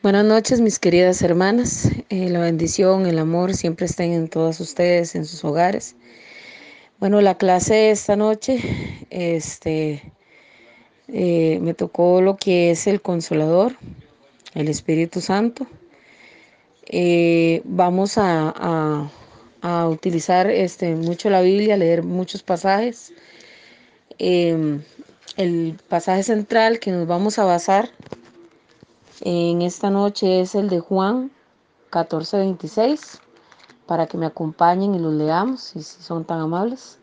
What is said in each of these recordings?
Buenas noches, mis queridas hermanas. Eh, la bendición, el amor siempre estén en todas ustedes, en sus hogares. Bueno, la clase de esta noche, este, eh, me tocó lo que es el Consolador, el Espíritu Santo. Eh, vamos a, a, a, utilizar este, mucho la Biblia, leer muchos pasajes. el pasaje central que nos vamos a basar en esta noche es el de Juan 14:26, para que me acompañen y los leamos, si, son tan amables.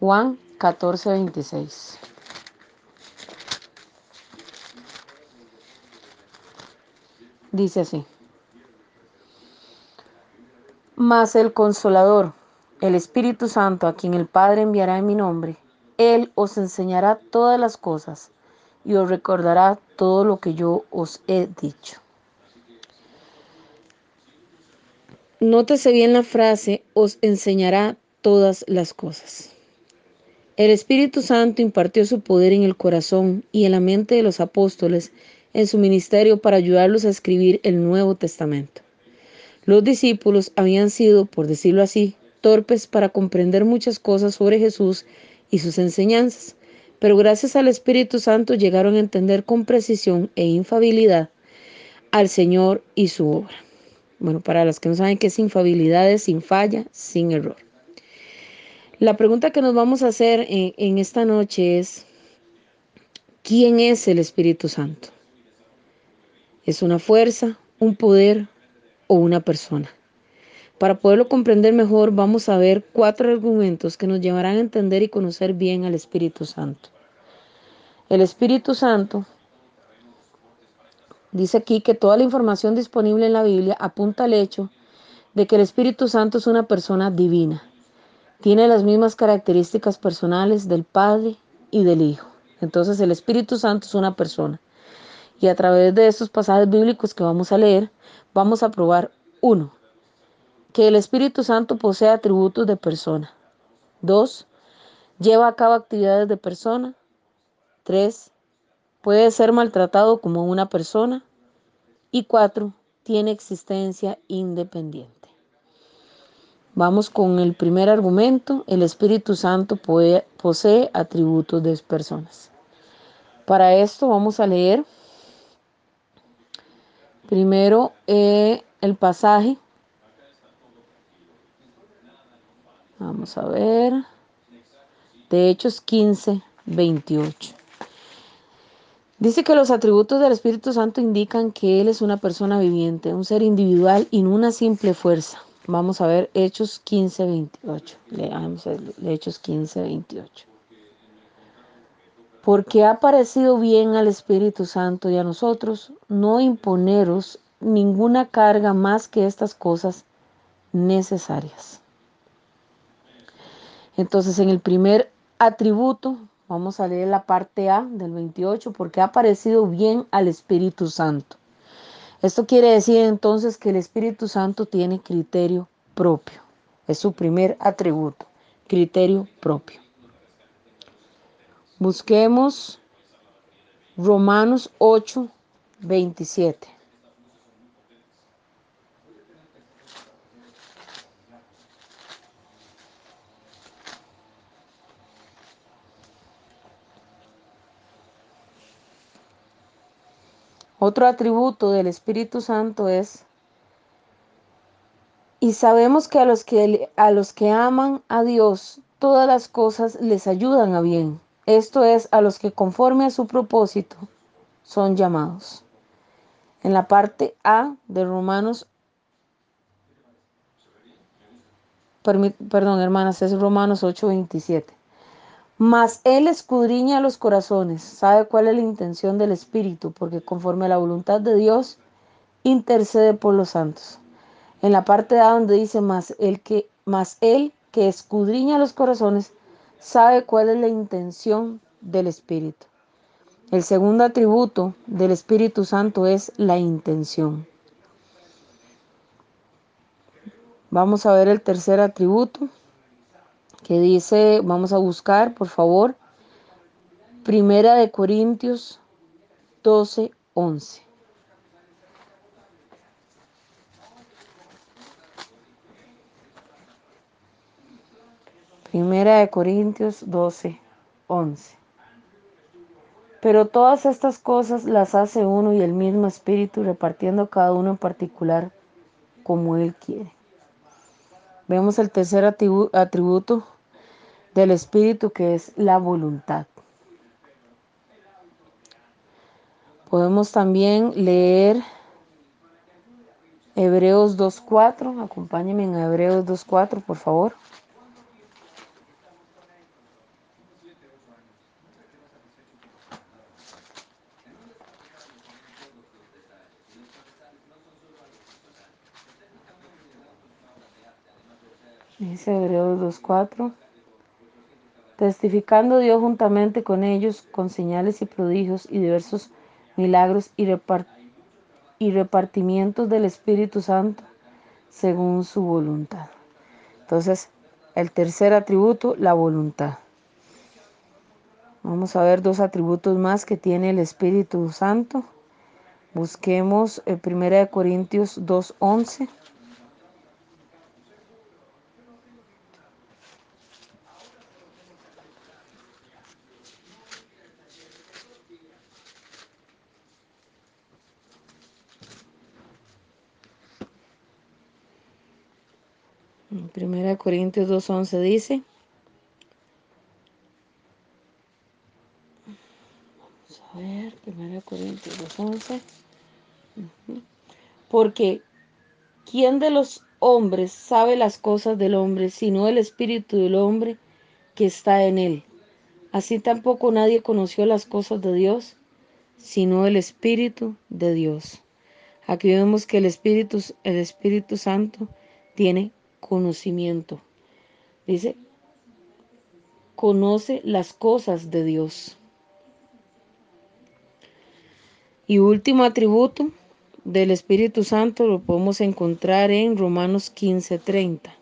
Juan 14:26. Dice así. Mas el consolador, el Espíritu Santo, a quien el Padre enviará en mi nombre, Él os enseñará todas las cosas y os recordará todo lo que yo os he dicho. Nótese bien la frase, os enseñará todas las cosas. El Espíritu Santo impartió su poder en el corazón y en la mente de los apóstoles en su ministerio para ayudarlos a escribir el Nuevo Testamento. Los discípulos habían sido, por decirlo así, torpes para comprender muchas cosas sobre Jesús y sus enseñanzas, pero gracias al Espíritu Santo llegaron a entender con precisión e infabilidad al Señor y su obra. Bueno, para los que no saben qué es infabilidad, es sin falla, sin error. La pregunta que nos vamos a hacer en, en esta noche es, ¿quién es el Espíritu Santo? ¿Es una fuerza, un poder o una persona? Para poderlo comprender mejor, vamos a ver cuatro argumentos que nos llevarán a entender y conocer bien al Espíritu Santo. El Espíritu Santo dice aquí que toda la información disponible en la Biblia apunta al hecho de que el Espíritu Santo es una persona divina. Tiene las mismas características personales del Padre y del Hijo. Entonces el Espíritu Santo es una persona. Y a través de estos pasajes bíblicos que vamos a leer, vamos a probar uno, que el Espíritu Santo posee atributos de persona. Dos, lleva a cabo actividades de persona. Tres, puede ser maltratado como una persona. Y cuatro, tiene existencia independiente. Vamos con el primer argumento. El Espíritu Santo posee atributos de personas. Para esto vamos a leer primero eh, el pasaje Vamos a ver. De Hechos 15, 28. Dice que los atributos del Espíritu Santo indican que Él es una persona viviente, un ser individual y no una simple fuerza. Vamos a ver Hechos 15, 28. Leamos Hechos 15, 28. Porque ha parecido bien al Espíritu Santo y a nosotros no imponeros ninguna carga más que estas cosas necesarias. Entonces, en el primer atributo, vamos a leer la parte A del 28, porque ha parecido bien al Espíritu Santo. Esto quiere decir entonces que el Espíritu Santo tiene criterio propio. Es su primer atributo, criterio propio. Busquemos Romanos 8, 27. Otro atributo del Espíritu Santo es, y sabemos que a los que, a los que aman a Dios, todas las cosas les ayudan a bien. Esto es, a los que conforme a su propósito son llamados. En la parte A de Romanos, perdón hermanas, es Romanos 8:27. Mas Él escudriña los corazones, sabe cuál es la intención del Espíritu, porque conforme a la voluntad de Dios, intercede por los santos. En la parte A donde dice, más el que, más Él que escudriña los corazones, sabe cuál es la intención del Espíritu. El segundo atributo del Espíritu Santo es la intención. Vamos a ver el tercer atributo, que dice, vamos a buscar, por favor, Primera de Corintios 12, 11. Primera de Corintios 12, 11. Pero todas estas cosas las hace uno y el mismo Espíritu repartiendo cada uno en particular como Él quiere. Vemos el tercer atributo del Espíritu que es la voluntad. Podemos también leer Hebreos 2.4. Acompáñenme en Hebreos 2.4, por favor. Dice Hebreos 2.4. Testificando Dios juntamente con ellos con señales y prodigios y diversos milagros y, y repartimientos del Espíritu Santo según su voluntad. Entonces, el tercer atributo, la voluntad. Vamos a ver dos atributos más que tiene el Espíritu Santo. Busquemos el 1 Corintios 2.11. Primera de Corintios 2.11 dice, vamos a ver, Primera de Corintios 2.11, porque ¿quién de los hombres sabe las cosas del hombre, sino el espíritu del hombre que está en él? Así tampoco nadie conoció las cosas de Dios, sino el espíritu de Dios. Aquí vemos que el Espíritu, el Espíritu Santo tiene conocimiento. Dice, conoce las cosas de Dios. Y último atributo del Espíritu Santo lo podemos encontrar en Romanos 15:30.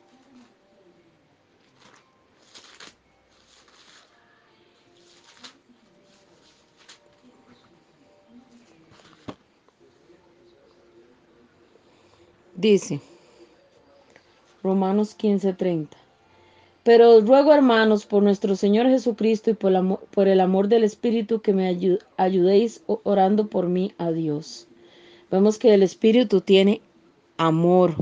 Dice, Romanos 15:30. Pero ruego, hermanos, por nuestro Señor Jesucristo y por el, amor, por el amor del Espíritu, que me ayudéis orando por mí a Dios. Vemos que el Espíritu tiene amor.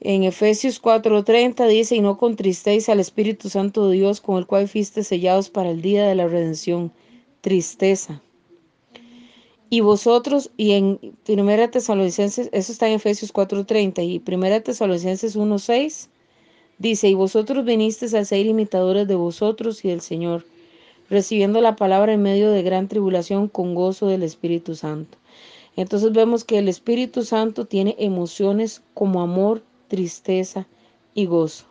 En Efesios 4:30 dice, y no contristéis al Espíritu Santo de Dios, con el cual fuiste sellados para el día de la redención. Tristeza. Y vosotros, y en Primera Tesalonicenses, eso está en Efesios 4:30, y Primera Tesalonicenses 1:6, dice, y vosotros vinisteis a ser imitadores de vosotros y del Señor, recibiendo la palabra en medio de gran tribulación con gozo del Espíritu Santo. Entonces vemos que el Espíritu Santo tiene emociones como amor, tristeza y gozo.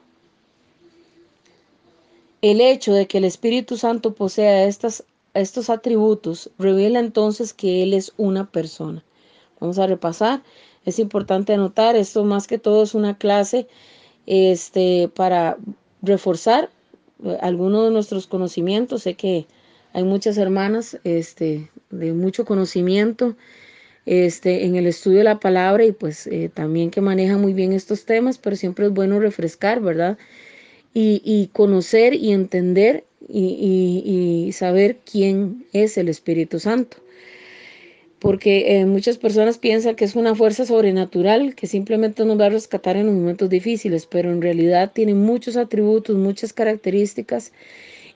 El hecho de que el Espíritu Santo posea estas estos atributos revela entonces que Él es una persona. Vamos a repasar. Es importante anotar, esto más que todo es una clase este, para reforzar eh, algunos de nuestros conocimientos. Sé que hay muchas hermanas este, de mucho conocimiento este, en el estudio de la palabra y pues eh, también que manejan muy bien estos temas, pero siempre es bueno refrescar, ¿verdad? Y, y conocer y entender y, saber quién es el Espíritu Santo. Porque eh, muchas personas piensan que es una fuerza sobrenatural que simplemente nos va a rescatar en los momentos difíciles, pero en realidad tiene muchos atributos, muchas características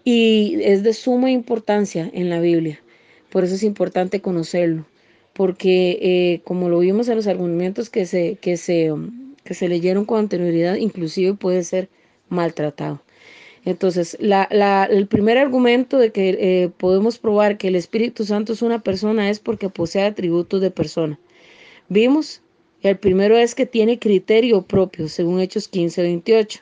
y es de suma importancia en la Biblia. Por eso es importante conocerlo, porque eh, como lo vimos en los argumentos que se, que, se, que se leyeron con anterioridad, inclusive puede ser maltratado. Entonces, el primer argumento de que eh, podemos probar que el Espíritu Santo es una persona es porque posee atributos de persona. Vimos, el primero es que tiene criterio propio, según Hechos 15, 28.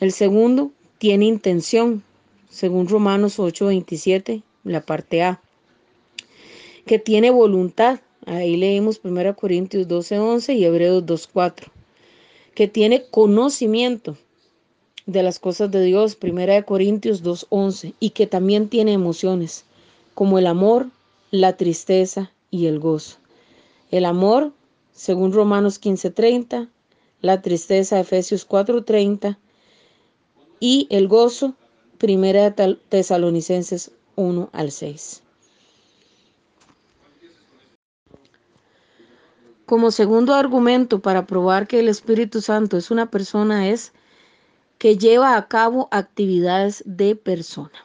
El segundo, tiene intención, según Romanos 8, 27, la parte A. Que tiene voluntad, ahí leímos 1 Corintios 12, 11 y Hebreos 2, 4. Que tiene conocimiento, de las cosas de Dios, Primera de Corintios 2.11, y que también tiene emociones, como el amor, la tristeza y el gozo. El amor, según Romanos 15.30, la tristeza, Efesios 4.30, y el gozo, primera Tesalonicenses 1 al 6. Como segundo argumento para probar que el Espíritu Santo es una persona es que lleva a cabo actividades de persona.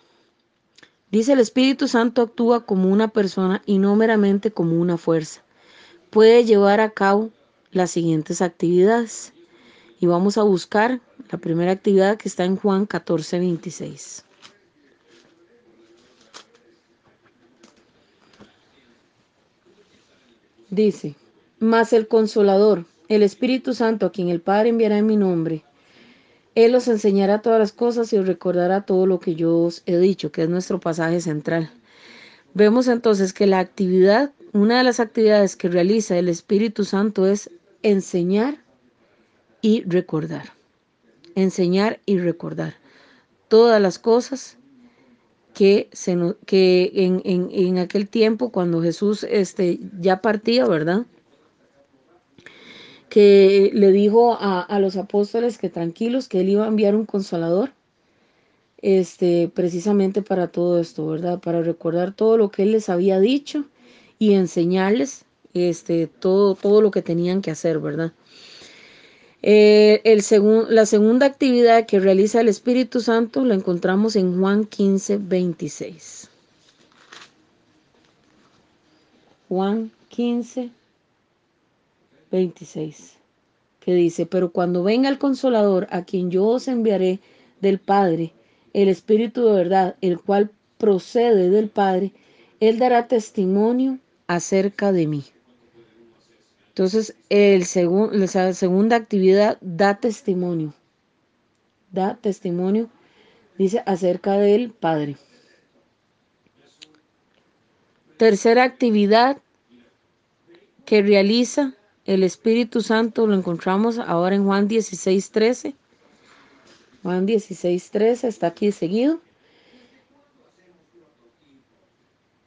Dice el Espíritu Santo actúa como una persona y no meramente como una fuerza. Puede llevar a cabo las siguientes actividades. Y vamos a buscar la primera actividad que está en Juan 14, 26. Dice, mas el consolador, el Espíritu Santo, a quien el Padre enviará en mi nombre, Él os enseñará todas las cosas y os recordará todo lo que yo os he dicho, que es nuestro pasaje central. Vemos entonces que la actividad, una de las actividades que realiza el Espíritu Santo es enseñar y recordar. Enseñar y recordar todas las cosas que, en, en, aquel tiempo, cuando Jesús este, ya partía, ¿verdad? Que le dijo a, a, los apóstoles que tranquilos, que él iba a enviar un consolador, este, precisamente para todo esto, ¿verdad? Para recordar todo lo que él les había dicho y enseñarles este, todo, todo lo que tenían que hacer, ¿verdad? Eh, el la segunda actividad que realiza el Espíritu Santo la encontramos en Juan 15, 26. Juan 15, 26, que dice, pero cuando venga el consolador, a quien yo os enviaré del Padre, el Espíritu de verdad, el cual procede del Padre, él dará testimonio acerca de mí. Entonces, el la segunda actividad da testimonio. Da testimonio, dice, acerca del Padre. Tercera actividad que realiza el Espíritu Santo, lo encontramos ahora en Juan 16, 13. Juan 16, 13 está aquí seguido.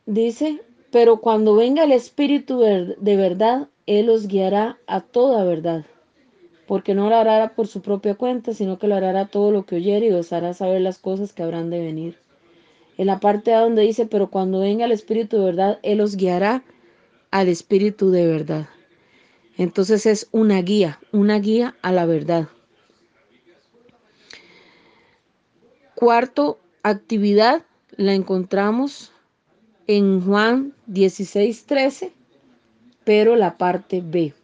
Dice, pero cuando venga el Espíritu de verdad, él os guiará a toda verdad, porque no lo hará por su propia cuenta, sino que lo hará todo lo que oyere y os hará saber las cosas que habrán de venir. En la parte donde dice, pero cuando venga el Espíritu de verdad, Él os guiará al Espíritu de verdad. Entonces es una guía, una guía a la verdad. Cuarto actividad la encontramos en Juan 16, 13 pero la parte B.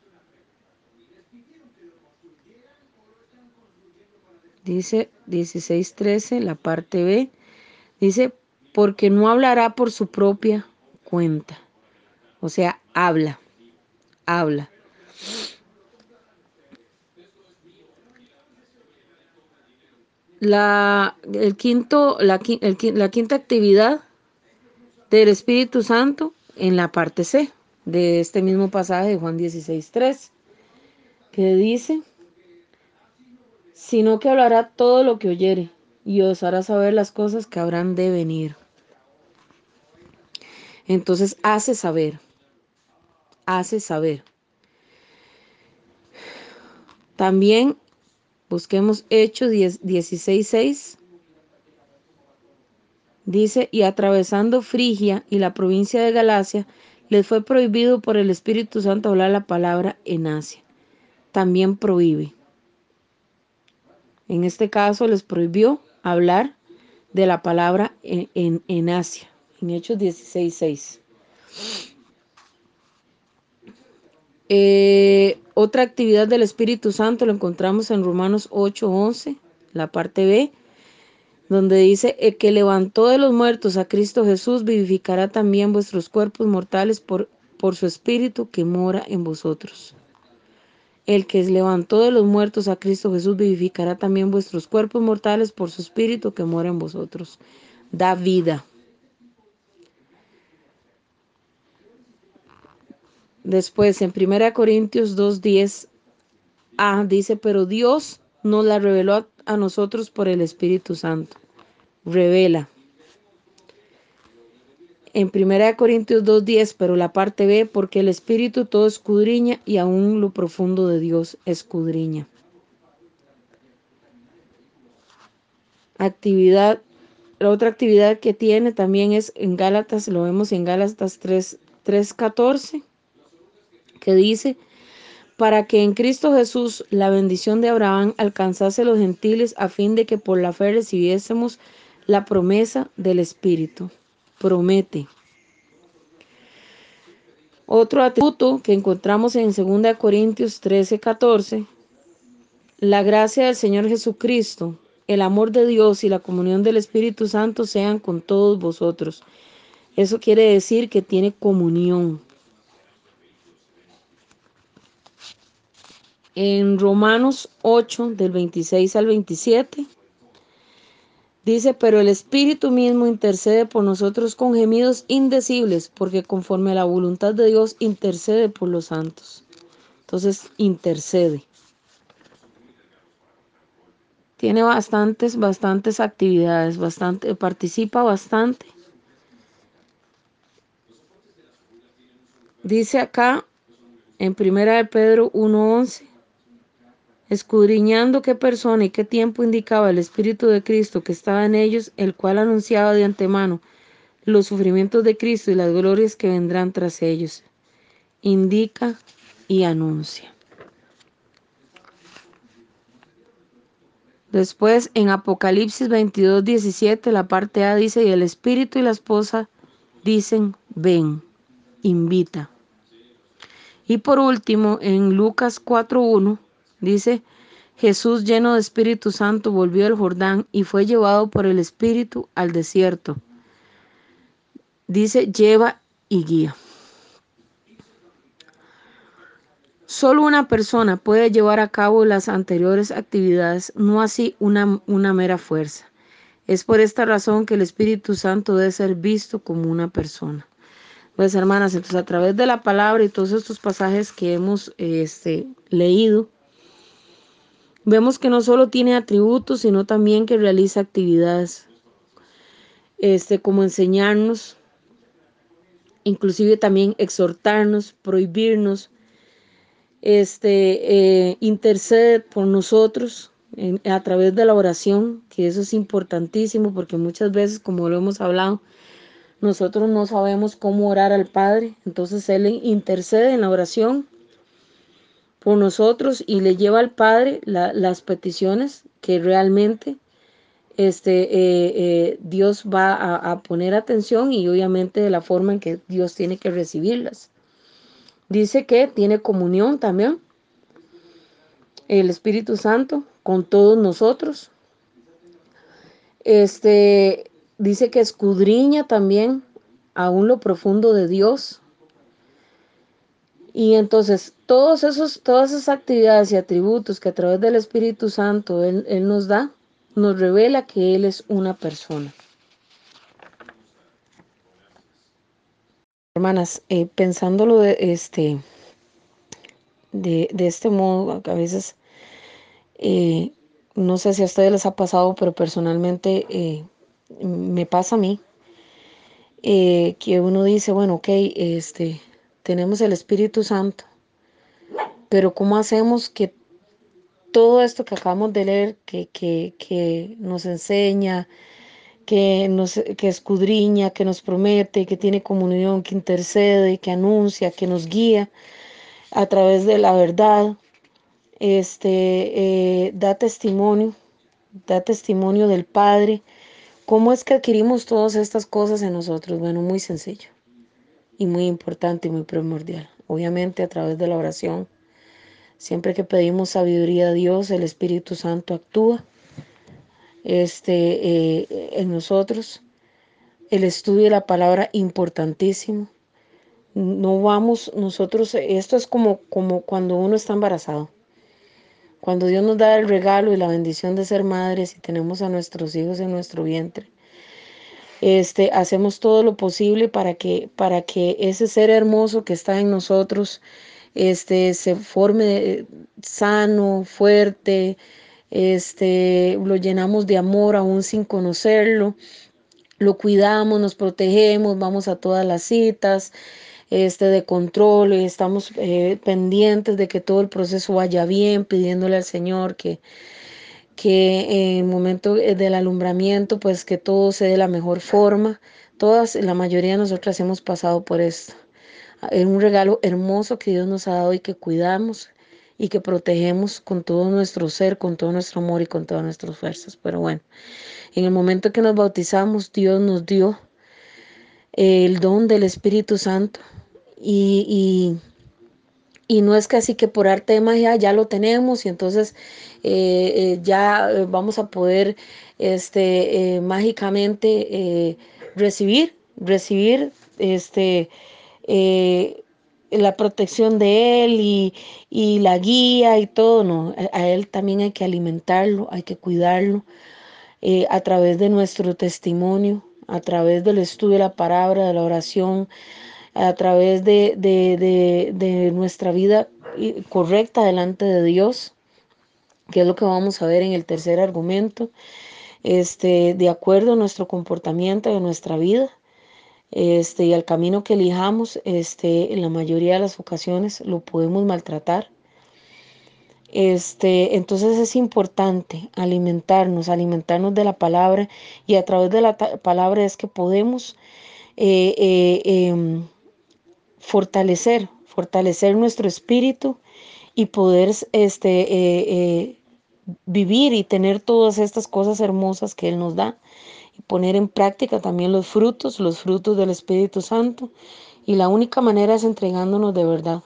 Dice 16.13, la parte B. Dice, porque no hablará por su propia cuenta. O sea, habla, habla. La, el quinto, la, la quinta actividad del Espíritu Santo en la parte C de este mismo pasaje de Juan 16.3, que dice, sino que hablará todo lo que oyere y os hará saber las cosas que habrán de venir. Entonces hace saber, hace saber. También busquemos Hechos 16.6. Dice, y atravesando Frigia y la provincia de Galacia, les fue prohibido por el Espíritu Santo hablar la palabra en Asia. También prohíbe. En este caso les prohibió hablar de la palabra en, Asia, en Hechos 16.6. Eh, otra actividad del Espíritu Santo lo encontramos en Romanos 8.11, la parte B, donde dice, el que levantó de los muertos a Cristo Jesús vivificará también vuestros cuerpos mortales por, por su espíritu que mora en vosotros. El que levantó de los muertos a Cristo Jesús vivificará también vuestros cuerpos mortales por su espíritu que mora en vosotros. Da vida. Después, en 1 Corintios 2.10, ah, dice, pero Dios nos la reveló a nosotros por el Espíritu Santo revela. En 1 Corintios 2.10, pero la parte B, porque el Espíritu todo escudriña y aún lo profundo de Dios escudriña. actividad, la otra actividad que tiene también es en Gálatas, lo vemos en Gálatas 3, 3.14, que dice, para que en Cristo Jesús la bendición de Abraham alcanzase los gentiles a fin de que por la fe recibiésemos la promesa del Espíritu. Promete. Otro atributo que encontramos en 2 Corintios 13, 14, la gracia del Señor Jesucristo, el amor de Dios y la comunión del Espíritu Santo sean con todos vosotros. Eso quiere decir que tiene comunión. En Romanos 8, del 26 al 27, Dice, pero el Espíritu mismo intercede por nosotros con gemidos indecibles, porque conforme a la voluntad de Dios intercede por los santos. Entonces, intercede. Tiene bastantes, bastantes actividades, bastante, participa bastante. Dice acá en Primera de Pedro 1.11, escudriñando qué persona y qué tiempo indicaba el Espíritu de Cristo que estaba en ellos, el cual anunciaba de antemano los sufrimientos de Cristo y las glorias que vendrán tras ellos. Indica y anuncia. Después en Apocalipsis 22, 17, la parte A dice, y el Espíritu y la esposa dicen, ven, invita. Y por último, en Lucas 4.1, Dice, Jesús lleno de Espíritu Santo volvió al Jordán y fue llevado por el Espíritu al desierto. Dice, lleva y guía. Solo una persona puede llevar a cabo las anteriores actividades, no así una, una mera fuerza. Es por esta razón que el Espíritu Santo debe ser visto como una persona. Pues hermanas, entonces a través de la palabra y todos estos pasajes que hemos este, leído, Vemos que no solo tiene atributos, sino también que realiza actividades, este, como enseñarnos, inclusive también exhortarnos, prohibirnos, este, eh, intercede por nosotros a través de la oración, que eso es importantísimo porque muchas veces, como lo hemos hablado, nosotros no sabemos cómo orar al Padre, entonces Él intercede en la oración por nosotros y le lleva al Padre las peticiones que realmente este, eh, eh, Dios va a, poner atención y obviamente de la forma en que Dios tiene que recibirlas. Dice que tiene comunión también el Espíritu Santo con todos nosotros. Este dice que escudriña también aún lo profundo de Dios. Y entonces todos esos, todas esas actividades y atributos que a través del Espíritu Santo Él, nos da, nos revela que Él es una persona. Hermanas, eh, pensándolo de este, de, este modo, a veces, eh, no sé si a ustedes les ha pasado, pero personalmente eh, me pasa a mí, que uno dice, bueno, ok, este, tenemos el Espíritu Santo, pero ¿cómo hacemos que todo esto que acabamos de leer, que, que, nos enseña, que, nos, que escudriña, que nos promete, que tiene comunión, que intercede, que anuncia, que nos guía a través de la verdad, este, eh, da testimonio, da testimonio del Padre. ¿Cómo es que adquirimos todas estas cosas en nosotros? Bueno, muy sencillo y muy importante y muy primordial. Obviamente a través de la oración. Siempre que pedimos sabiduría a Dios, el Espíritu Santo actúa este, eh, en nosotros. El estudio de la palabra importantísimo. No vamos nosotros, esto es como, como cuando uno está embarazado. Cuando Dios nos da el regalo y la bendición de ser madres y tenemos a nuestros hijos en nuestro vientre este, hacemos todo lo posible para que, para que ese ser hermoso que está en nosotros este, se forme sano, fuerte, este, lo llenamos de amor aún sin conocerlo, lo cuidamos, nos protegemos, vamos a todas las citas este, de control, estamos eh, pendientes de que todo el proceso vaya bien, pidiéndole al Señor que, que en el momento del alumbramiento, pues que todo se dé de la mejor forma. Todas, la mayoría de nosotras hemos pasado por esto. Es un regalo hermoso que Dios nos ha dado y que cuidamos y que protegemos con todo nuestro ser, con todo nuestro amor y con todas nuestras fuerzas. Pero bueno, en el momento que nos bautizamos, Dios nos dio el don del Espíritu Santo y, y, no es casi que por arte de magia ya lo tenemos y entonces eh, eh, ya eh, vamos a poder este, mágicamente recibir, recibir este, la protección de Él y, y, la guía y todo, no, a Él también hay que alimentarlo, hay que cuidarlo a través de nuestro testimonio, a través del estudio de la palabra, de la oración, a través de, de, nuestra vida correcta delante de Dios, que es lo que vamos a ver en el tercer argumento, este, de acuerdo a nuestro comportamiento de nuestra vida. Este, y al camino que elijamos, este, en la mayoría de las ocasiones lo podemos maltratar. Este, entonces es importante alimentarnos, alimentarnos de la palabra y a través de la palabra es que podemos eh, eh, em, fortalecer, fortalecer nuestro espíritu y poder este, eh, vivir y tener todas estas cosas hermosas que Él nos da poner en práctica también los frutos, los frutos del Espíritu Santo. Y la única manera es entregándonos de verdad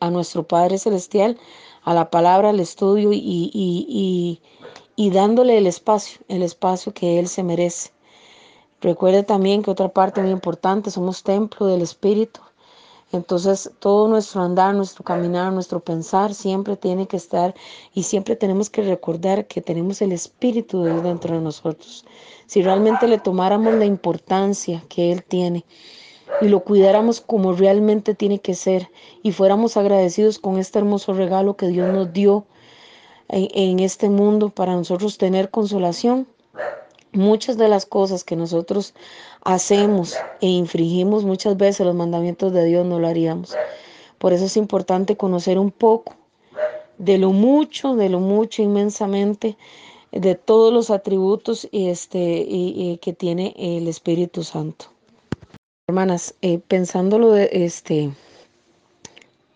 a nuestro Padre Celestial a la palabra, al estudio y, y, dándole el espacio, el espacio que Él se merece. Recuerde también que otra parte muy importante, somos templo del Espíritu. Entonces todo nuestro andar, nuestro caminar, nuestro pensar siempre tiene que estar y siempre tenemos que recordar que tenemos el Espíritu de Dios dentro de nosotros. Si realmente le tomáramos la importancia que Él tiene y lo cuidáramos como realmente tiene que ser y fuéramos agradecidos con este hermoso regalo que Dios nos dio en, este mundo para nosotros tener consolación. Muchas de las cosas que nosotros hacemos e infringimos muchas veces los mandamientos de Dios no lo haríamos. Por eso es importante conocer un poco de lo mucho, de lo mucho inmensamente, de todos los atributos este, y, que tiene el Espíritu Santo. Hermanas, eh, pensándolo de este,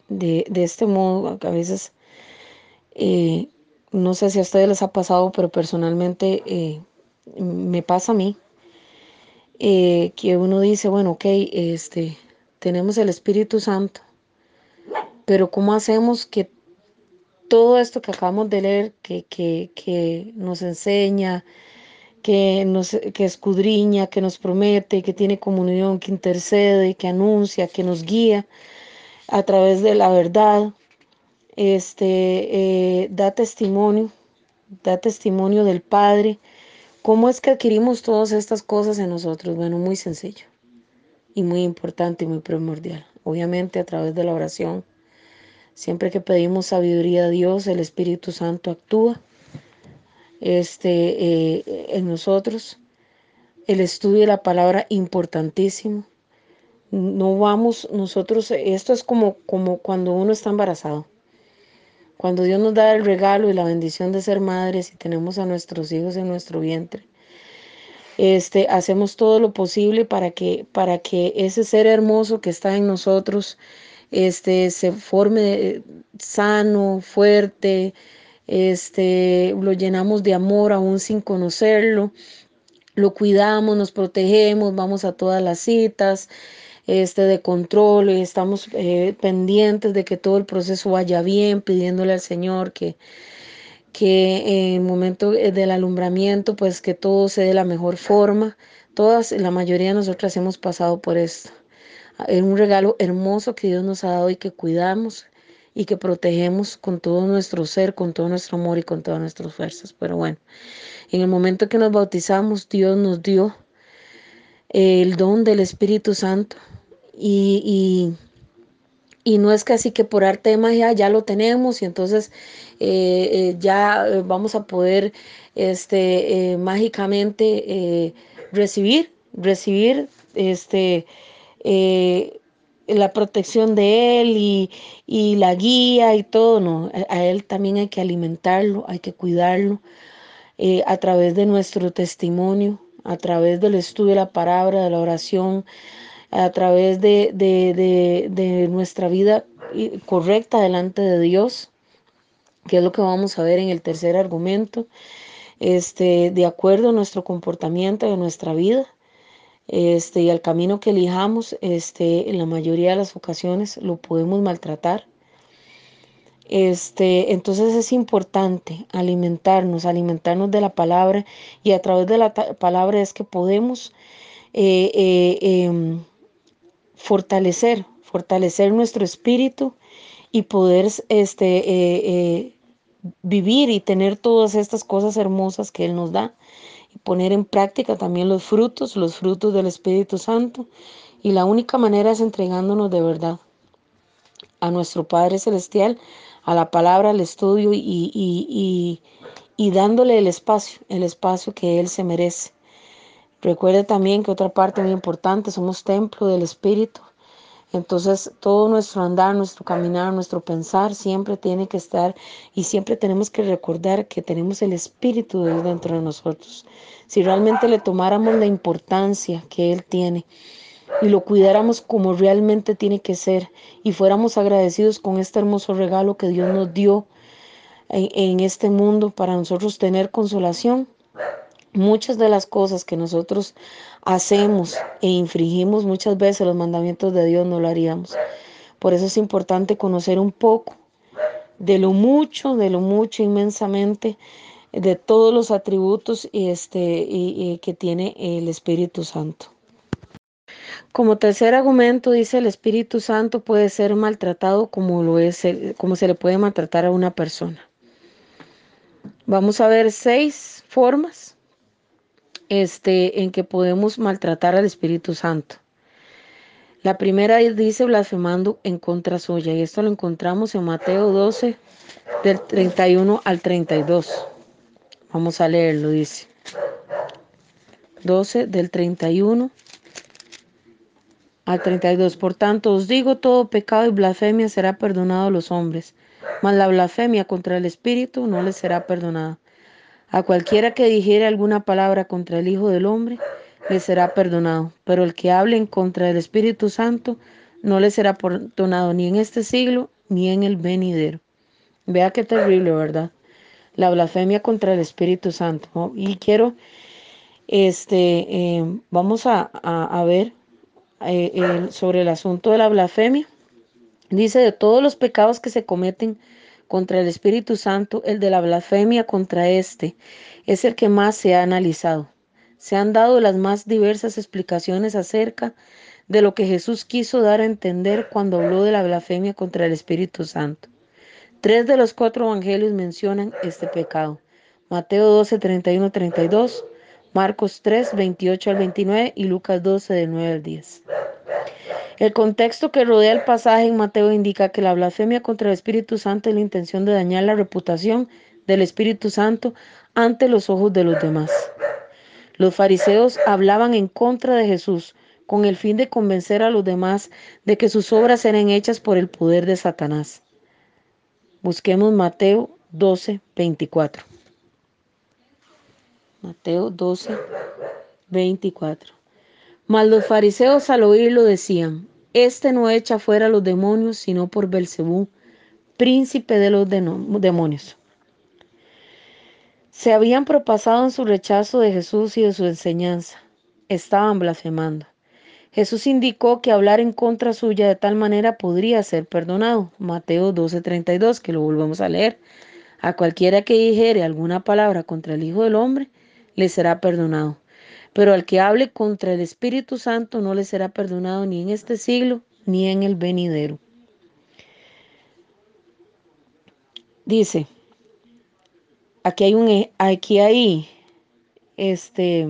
de, este modo, a veces, eh, no sé si a ustedes les ha pasado, pero personalmente eh, me pasa a mí, que uno dice, bueno, ok, este, tenemos el Espíritu Santo, pero ¿cómo hacemos que todo esto que acabamos de leer, que, que, que nos enseña, que, nos, que escudriña, que nos promete, que tiene comunión, que intercede, que anuncia, que nos guía a través de la verdad, este, eh, da testimonio, da testimonio del Padre. ¿Cómo es que adquirimos todas estas cosas en nosotros? Bueno, muy sencillo y muy importante y muy primordial. Obviamente a través de la oración. Siempre que pedimos sabiduría a Dios, el Espíritu Santo actúa este, eh, en nosotros. El estudio de la palabra importantísimo. No vamos nosotros, esto es como, como cuando uno está embarazado. Cuando Dios nos da el regalo y la bendición de ser madres y tenemos a nuestros hijos en nuestro vientre. Este, hacemos todo lo posible para que, para que ese ser hermoso que está en nosotros este, se forme sano, fuerte, este, lo llenamos de amor aún sin conocerlo, lo cuidamos, nos protegemos, vamos a todas las citas este, de control, y estamos eh, pendientes de que todo el proceso vaya bien, pidiéndole al Señor que, que en el momento del alumbramiento, pues que todo se dé de la mejor forma. Todas, la mayoría de nosotras hemos pasado por esto. Es un regalo hermoso que Dios nos ha dado y que cuidamos y que protegemos con todo nuestro ser, con todo nuestro amor y con todas nuestras fuerzas. Pero bueno, en el momento que nos bautizamos, Dios nos dio el don del Espíritu Santo y, y, no es casi que por arte de magia ya lo tenemos y entonces eh, eh, ya eh, vamos a poder este, mágicamente recibir, recibir este, la protección de Él y, y, la guía y todo, no, a Él también hay que alimentarlo, hay que cuidarlo a través de nuestro testimonio, a través del estudio de la palabra, de la oración, a través de, de, de, de nuestra vida correcta delante de Dios, que es lo que vamos a ver en el tercer argumento, este, de acuerdo a nuestro comportamiento y a nuestra vida este, y al camino que elijamos, este, en la mayoría de las ocasiones lo podemos maltratar. Este, entonces es importante alimentarnos, alimentarnos de la palabra y a través de la palabra es que podemos eh, eh, eh, fortalecer, fortalecer nuestro espíritu y poder este, vivir y tener todas estas cosas hermosas que Él nos da y poner en práctica también los frutos, los frutos del Espíritu Santo. Y la única manera es entregándonos de verdad a nuestro Padre Celestial, a la palabra, al estudio y, y, y, y dándole el espacio, el espacio que Él se merece. Recuerde también que otra parte muy importante, somos templo del Espíritu. Entonces todo nuestro andar, nuestro caminar, nuestro pensar siempre tiene que estar y siempre tenemos que recordar que tenemos el Espíritu de Dios dentro de nosotros. Si realmente le tomáramos la importancia que Él tiene y lo cuidáramos como realmente tiene que ser y fuéramos agradecidos con este hermoso regalo que Dios nos dio en, este mundo para nosotros tener consolación, muchas de las cosas que nosotros hacemos e infringimos muchas veces los mandamientos de Dios, no lo haríamos. Por eso es importante conocer un poco de lo mucho, de lo mucho inmensamente, de todos los atributos este, y, que tiene el Espíritu Santo. Como tercer argumento dice el Espíritu Santo puede ser maltratado como lo es como se le puede maltratar a una persona. Vamos a ver seis formas este, en que podemos maltratar al Espíritu Santo. La primera dice blasfemando en contra suya y esto lo encontramos en Mateo 12 del 31 al 32. Vamos a leerlo, dice. 12 del 31 al 32. Por tanto, os digo, todo pecado y blasfemia será perdonado a los hombres, mas la blasfemia contra el Espíritu no les será perdonada. A cualquiera que dijere alguna palabra contra el Hijo del Hombre, le será perdonado, pero el que hable en contra del Espíritu Santo, no le será perdonado ni en este siglo ni en el venidero. Vea qué terrible, ¿verdad? La blasfemia contra el Espíritu Santo. Y quiero, este, eh, vamos a, a, ver eh, sobre el asunto de la blasfemia. Dice de todos los pecados que se cometen contra el Espíritu Santo, el de la blasfemia contra este, es el que más se ha analizado. Se han dado las más diversas explicaciones acerca de lo que Jesús quiso dar a entender cuando habló de la blasfemia contra el Espíritu Santo. Tres de los cuatro evangelios mencionan este pecado. Mateo 12, 31, 32, Marcos 3, 28 al 29 y Lucas 12, del 9 al 10. El contexto que rodea el pasaje en Mateo indica que la blasfemia contra el Espíritu Santo es la intención de dañar la reputación del Espíritu Santo ante los ojos de los demás. Los fariseos hablaban en contra de Jesús con el fin de convencer a los demás de que sus obras eran hechas por el poder de Satanás. Busquemos Mateo 12, 24. Mateo 12, 24. Mas los fariseos al oírlo decían, este no echa fuera a los demonios, sino por Belcebú, príncipe de los demonios. Se habían propasado en su rechazo de Jesús y de su enseñanza. Estaban blasfemando. Jesús indicó que hablar en contra suya de tal manera podría ser perdonado. Mateo 12:32, que lo volvemos a leer. A cualquiera que dijere alguna palabra contra el Hijo del Hombre, le será perdonado. Pero al que hable contra el Espíritu Santo no le será perdonado ni en este siglo ni en el venidero. Dice, aquí hay un e, aquí hay este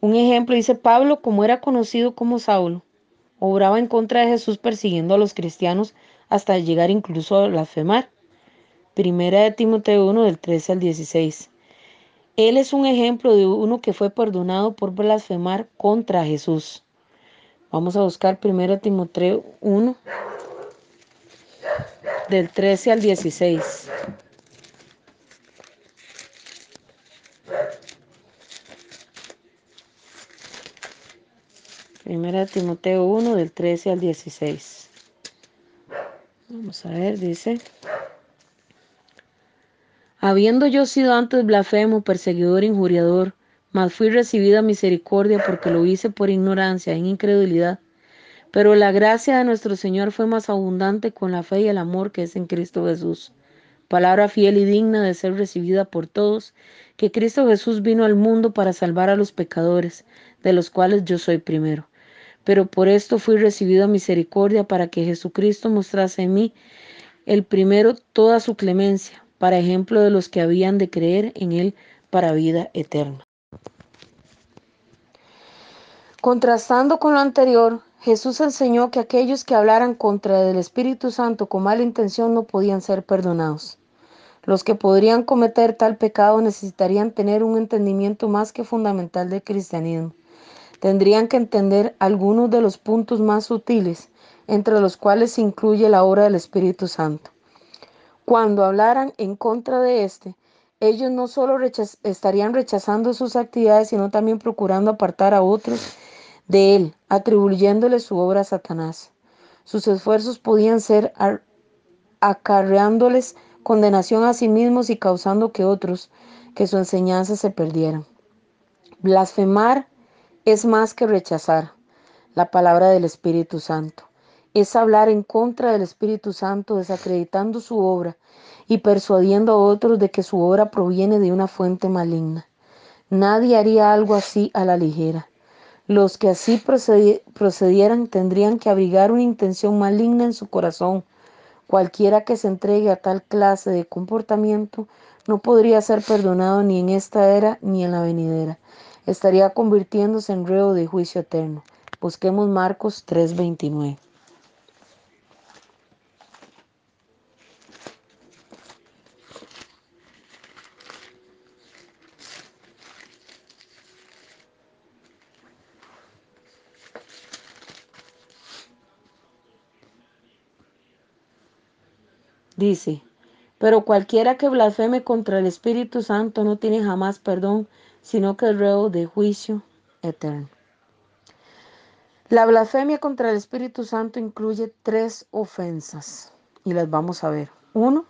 un ejemplo dice Pablo como era conocido como Saulo obraba en contra de Jesús persiguiendo a los cristianos hasta llegar incluso a blasfemar. Primera de Timoteo 1 del 13 al 16. Él es un ejemplo de uno que fue perdonado por blasfemar contra Jesús. Vamos a buscar 1 Timoteo 1, del 13 al 16. Primera Timoteo 1 del 13 al 16. Vamos a ver, dice. Habiendo yo sido antes blasfemo, perseguidor, injuriador, mas fui recibida misericordia porque lo hice por ignorancia, en incredulidad. Pero la gracia de nuestro Señor fue más abundante con la fe y el amor que es en Cristo Jesús. Palabra fiel y digna de ser recibida por todos, que Cristo Jesús vino al mundo para salvar a los pecadores, de los cuales yo soy primero. Pero por esto fui recibido a misericordia para que Jesucristo mostrase en mí el primero toda su clemencia para ejemplo de los que habían de creer en Él para vida eterna. Contrastando con lo anterior, Jesús enseñó que aquellos que hablaran contra el Espíritu Santo con mala intención no podían ser perdonados. Los que podrían cometer tal pecado necesitarían tener un entendimiento más que fundamental del cristianismo. Tendrían que entender algunos de los puntos más sutiles, entre los cuales se incluye la obra del Espíritu Santo. Cuando hablaran en contra de éste, ellos no solo estarían rechazando sus actividades, sino también procurando apartar a otros de él, atribuyéndole su obra a Satanás. Sus esfuerzos podían ser acarreándoles condenación a sí mismos y causando que otros, que su enseñanza se perdieran. Blasfemar es más que rechazar la palabra del Espíritu Santo es hablar en contra del Espíritu Santo, desacreditando su obra y persuadiendo a otros de que su obra proviene de una fuente maligna. Nadie haría algo así a la ligera. Los que así procedieran tendrían que abrigar una intención maligna en su corazón. Cualquiera que se entregue a tal clase de comportamiento no podría ser perdonado ni en esta era ni en la venidera. Estaría convirtiéndose en reo de juicio eterno. Busquemos Marcos 3:29. Dice, pero cualquiera que blasfeme contra el Espíritu Santo no tiene jamás perdón, sino que es reo de juicio eterno. La blasfemia contra el Espíritu Santo incluye tres ofensas y las vamos a ver. Uno,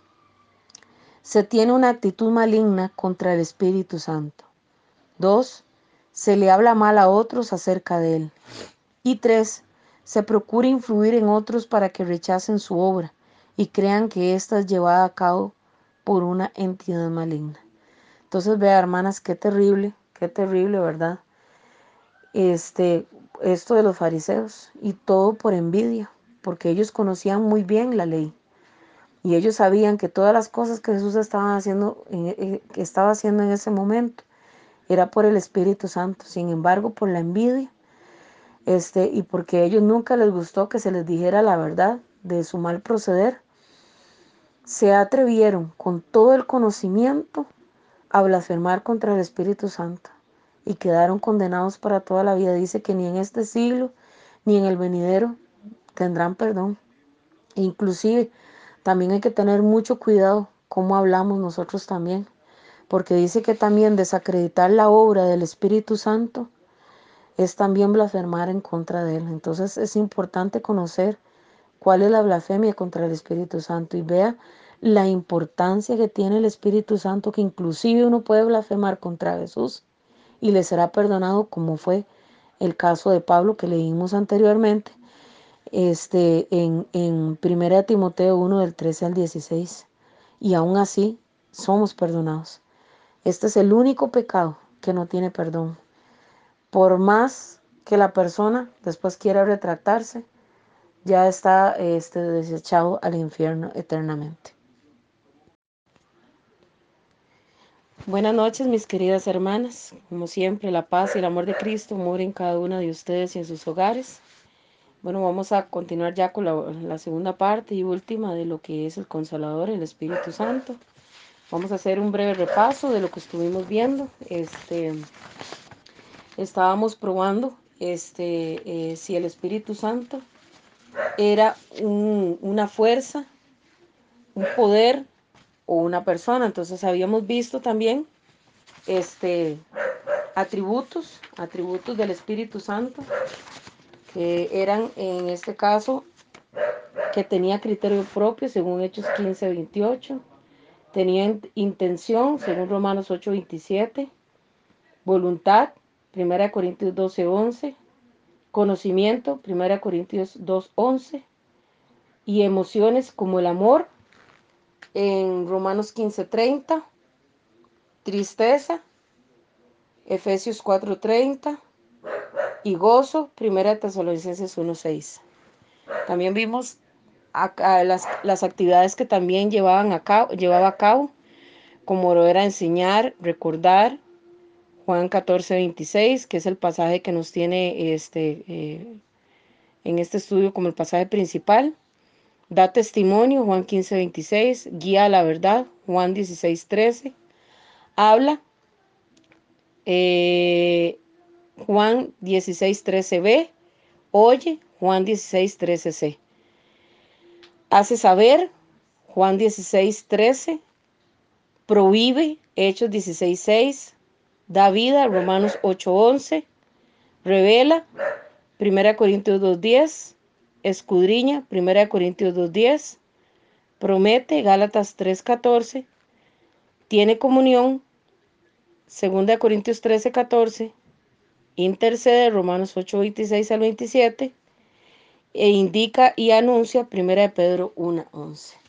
se tiene una actitud maligna contra el Espíritu Santo. Dos, se le habla mal a otros acerca de él. Y tres, se procura influir en otros para que rechacen su obra y crean que ésta es llevada a cabo por una entidad maligna. Entonces, vea, hermanas, qué terrible, qué terrible, ¿verdad? Este, esto de los fariseos y todo por envidia, porque ellos conocían muy bien la ley y ellos sabían que todas las cosas que Jesús estaba haciendo, que estaba haciendo en ese momento era por el Espíritu Santo. Sin embargo, por la envidia, este, y porque a ellos nunca les gustó que se les dijera la verdad de su mal proceder, se atrevieron con todo el conocimiento a blasfemar contra el Espíritu Santo y quedaron condenados para toda la vida. Dice que ni en este siglo ni en el venidero tendrán perdón. Inclusive también hay que tener mucho cuidado cómo hablamos nosotros también, porque dice que también desacreditar la obra del Espíritu Santo es también blasfemar en contra de él. Entonces es importante conocer cuál es la blasfemia contra el Espíritu Santo y vea la importancia que tiene el Espíritu Santo, que inclusive uno puede blasfemar contra Jesús y le será perdonado, como fue el caso de Pablo que leímos anteriormente, este, en, en 1 Timoteo 1 del 13 al 16. Y aún así somos perdonados. Este es el único pecado que no tiene perdón. Por más que la persona después quiera retractarse, ya está este, desechado al infierno eternamente. Buenas noches, mis queridas hermanas. Como siempre, la paz y el amor de Cristo moren en cada una de ustedes y en sus hogares. Bueno, vamos a continuar ya con la, la, segunda parte y última de lo que es el Consolador, el Espíritu Santo. Vamos a hacer un breve repaso de lo que estuvimos viendo. Este, estábamos probando este, eh, si el Espíritu Santo era un, una fuerza, un poder o una persona. Entonces habíamos visto también este, atributos, atributos del Espíritu Santo, que eran en este caso que tenía criterio propio según Hechos 15, 28, tenía intención según Romanos 8, 27, voluntad, 1 Corintios 12, 11, conocimiento, 1 Corintios 2, 11, y emociones como el amor, en Romanos 15, 30, tristeza, Efesios 4, 30, y gozo, 1 Tesalonicenses 1, 6. También vimos las, las, actividades que también llevaban a cabo, llevaba a cabo, como lo era enseñar, recordar, Juan 14, 26, que es el pasaje que nos tiene este, eh, en este estudio como el pasaje principal. Da testimonio, Juan 15, 26. Guía a la verdad, Juan 16, 13. Habla, eh, Juan 16, 13b. Oye, Juan 16, 13c. Hace saber, Juan 16, 13. Prohíbe, Hechos 16, 6. Da vida, Romanos 8, 11. Revela, 1 Corintios 2, 10. Escudriña, 1 Corintios 2, 10. Promete, Gálatas 3, 14. Tiene comunión, 2 Corintios 13, 14. Intercede, Romanos 8, 26 al 27 e indica y anuncia 1 de Pedro 1.11.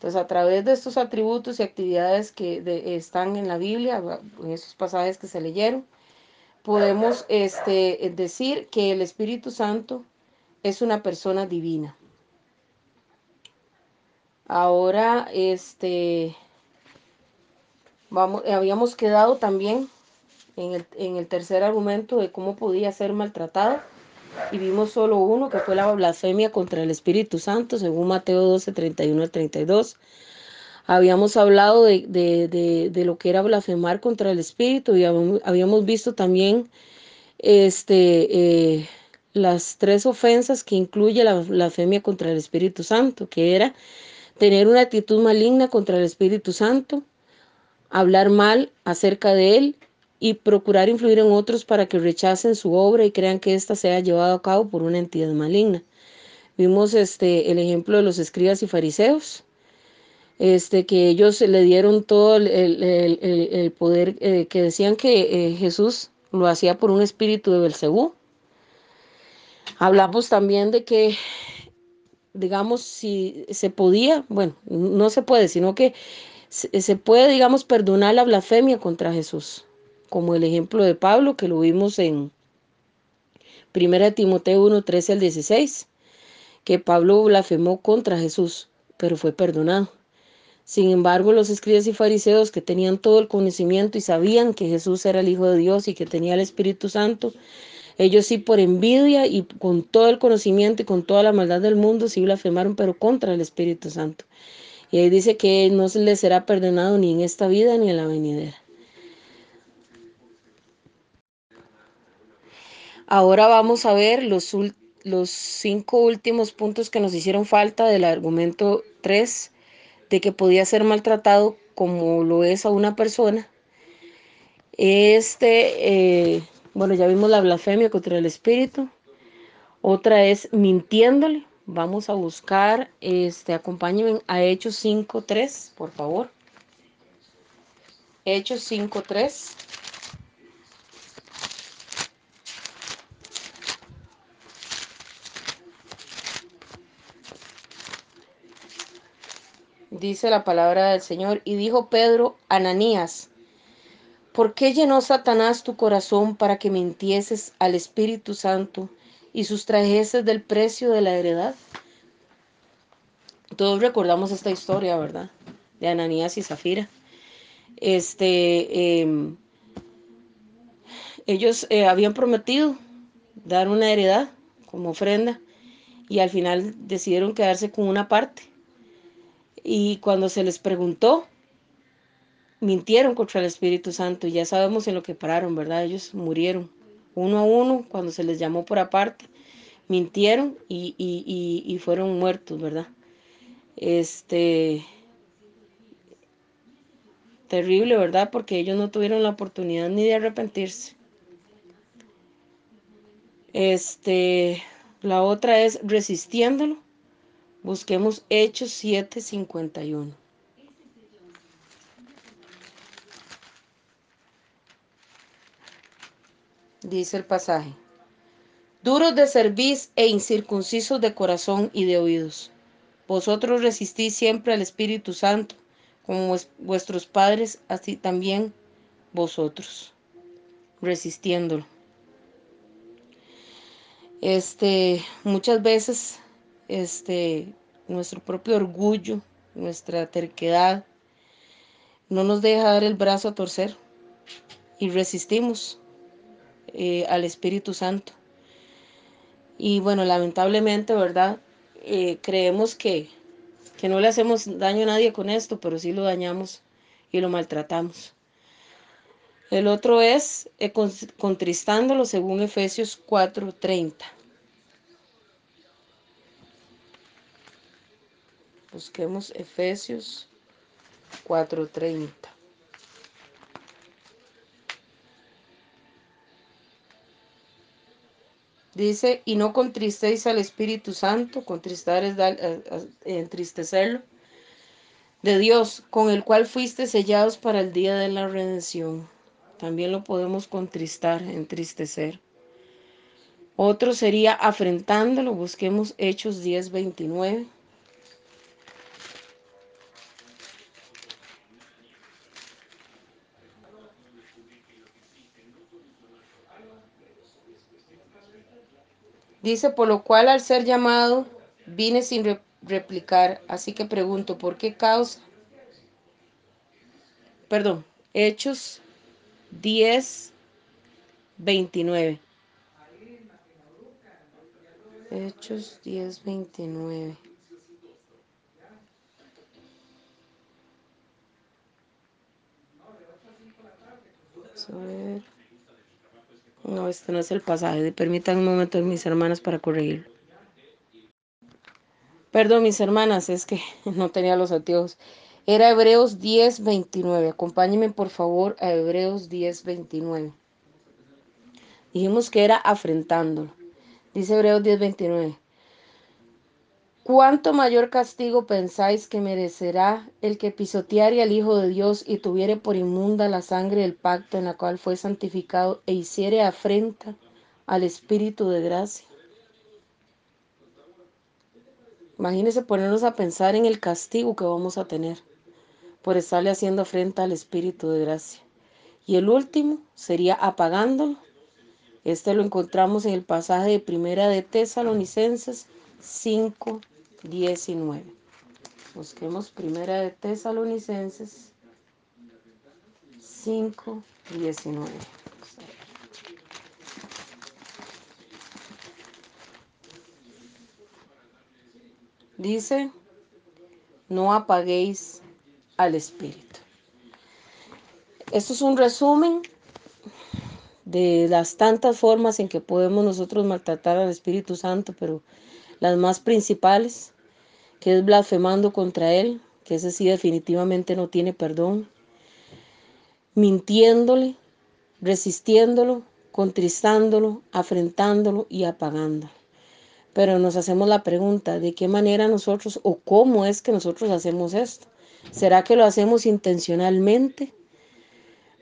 Entonces, a través de estos atributos y actividades que están en la Biblia, en esos pasajes que se leyeron, podemos este, decir que el Espíritu Santo es una persona divina. Ahora, este, vamos, habíamos quedado también en el, en el tercer argumento de cómo podía ser maltratado y vimos solo uno, que fue la blasfemia contra el Espíritu Santo, según Mateo 12, 31 al 32. Habíamos hablado de, de, de, lo que era blasfemar contra el Espíritu y habíamos visto también este, eh, las tres ofensas que incluye la blasfemia contra el Espíritu Santo, que era tener una actitud maligna contra el Espíritu Santo, hablar mal acerca de él y procurar influir en otros para que rechacen su obra y crean que ésta sea llevada a cabo por una entidad maligna. Vimos este, el ejemplo de los escribas y fariseos, este, que ellos le dieron todo el, el, el, poder, eh, que decían que eh, Jesús lo hacía por un espíritu de Belcebú. Hablamos también de que, digamos, si se podía, bueno, no se puede, sino que se, se puede, digamos, perdonar la blasfemia contra Jesús como el ejemplo de Pablo que lo vimos en 1 Timoteo 1, 13 al 16, que Pablo blasfemó contra Jesús, pero fue perdonado. Sin embargo, los escribas y fariseos que tenían todo el conocimiento y sabían que Jesús era el Hijo de Dios y que tenía el Espíritu Santo, ellos sí por envidia y con todo el conocimiento y con toda la maldad del mundo sí blasfemaron, pero contra el Espíritu Santo. Y ahí dice que no se les será perdonado ni en esta vida ni en la venidera. Ahora vamos a ver los, cinco últimos puntos que nos hicieron falta del argumento 3 de que podía ser maltratado como lo es a una persona. Este, eh, bueno, ya vimos la blasfemia contra el espíritu. Otra es mintiéndole. Vamos a buscar, este, acompáñenme a Hechos 5.3, por favor. Hechos 5.3. dice la palabra del Señor, y dijo Pedro, Ananías, ¿por qué llenó Satanás tu corazón para que mintieses al Espíritu Santo y sustrajeses del precio de la heredad? Todos recordamos esta historia, ¿verdad? De Ananías y Zafira. Este, em, ellos eh, habían prometido dar una heredad como ofrenda y al final decidieron quedarse con una parte. Y cuando se les preguntó, mintieron contra el Espíritu Santo. Y ya sabemos en lo que pararon, ¿verdad? Ellos murieron uno a uno, cuando se les llamó por aparte, mintieron y, y, y, y fueron muertos, ¿verdad? Este, terrible, ¿verdad? Porque ellos no tuvieron la oportunidad ni de arrepentirse. Este, la otra es resistiéndolo. Busquemos Hechos 7:51. Dice el pasaje. Duros de cerviz e incircuncisos de corazón y de oídos. Vosotros resistís siempre al Espíritu Santo, como vuestros padres, así también vosotros, resistiéndolo. Este, muchas veces, este, nuestro propio orgullo, nuestra terquedad, no nos deja dar el brazo a torcer y resistimos eh, al Espíritu Santo. Y bueno, lamentablemente, ¿verdad? Eh, creemos que, que no le hacemos daño a nadie con esto, pero sí lo dañamos y lo maltratamos. El otro es eh, contristándolo según Efesios 4:30. Busquemos Efesios 4:30. Dice, y no contristéis al Espíritu Santo, contristar es dar, entristecerlo, de Dios, con el cual fuiste sellados para el día de la redención. También lo podemos contristar, entristecer. Otro sería afrentándolo. Busquemos Hechos 10, 29. Dice, por lo cual al ser llamado vine sin re replicar, así que pregunto, ¿por qué causa? Perdón, Hechos 10, 29. Hechos 10, 29. No, este no es el pasaje. Permitan un momento mis hermanas para corregirlo. Perdón, mis hermanas, es que no tenía los anteojos. Era Hebreos 10, 29. Acompáñenme por favor a Hebreos 10, 29. Dijimos que era afrentándolo. Dice Hebreos 10, 29. ¿Cuánto mayor castigo pensáis que merecerá el que pisoteare al Hijo de Dios y tuviere por inmunda la sangre del pacto en la cual fue santificado e hiciere afrenta al Espíritu de gracia? Imagínense ponernos a pensar en el castigo que vamos a tener por estarle haciendo afrenta al Espíritu de gracia. Y el último sería apagándolo. Este lo encontramos en el pasaje de Primera de Tesalonicenses 5, 19. Busquemos Primera de Tesalonicenses 5, 19. Dice, no apaguéis al Espíritu. Esto es un resumen de las tantas formas en que podemos nosotros maltratar al Espíritu Santo, pero las más principales, que es blasfemando contra Él, que ese sí definitivamente no tiene perdón, mintiéndole, resistiéndolo, contristándolo, afrentándolo y apagándolo. Pero nos hacemos la pregunta, ¿de qué manera nosotros o cómo es que nosotros hacemos esto? ¿Será que lo hacemos intencionalmente?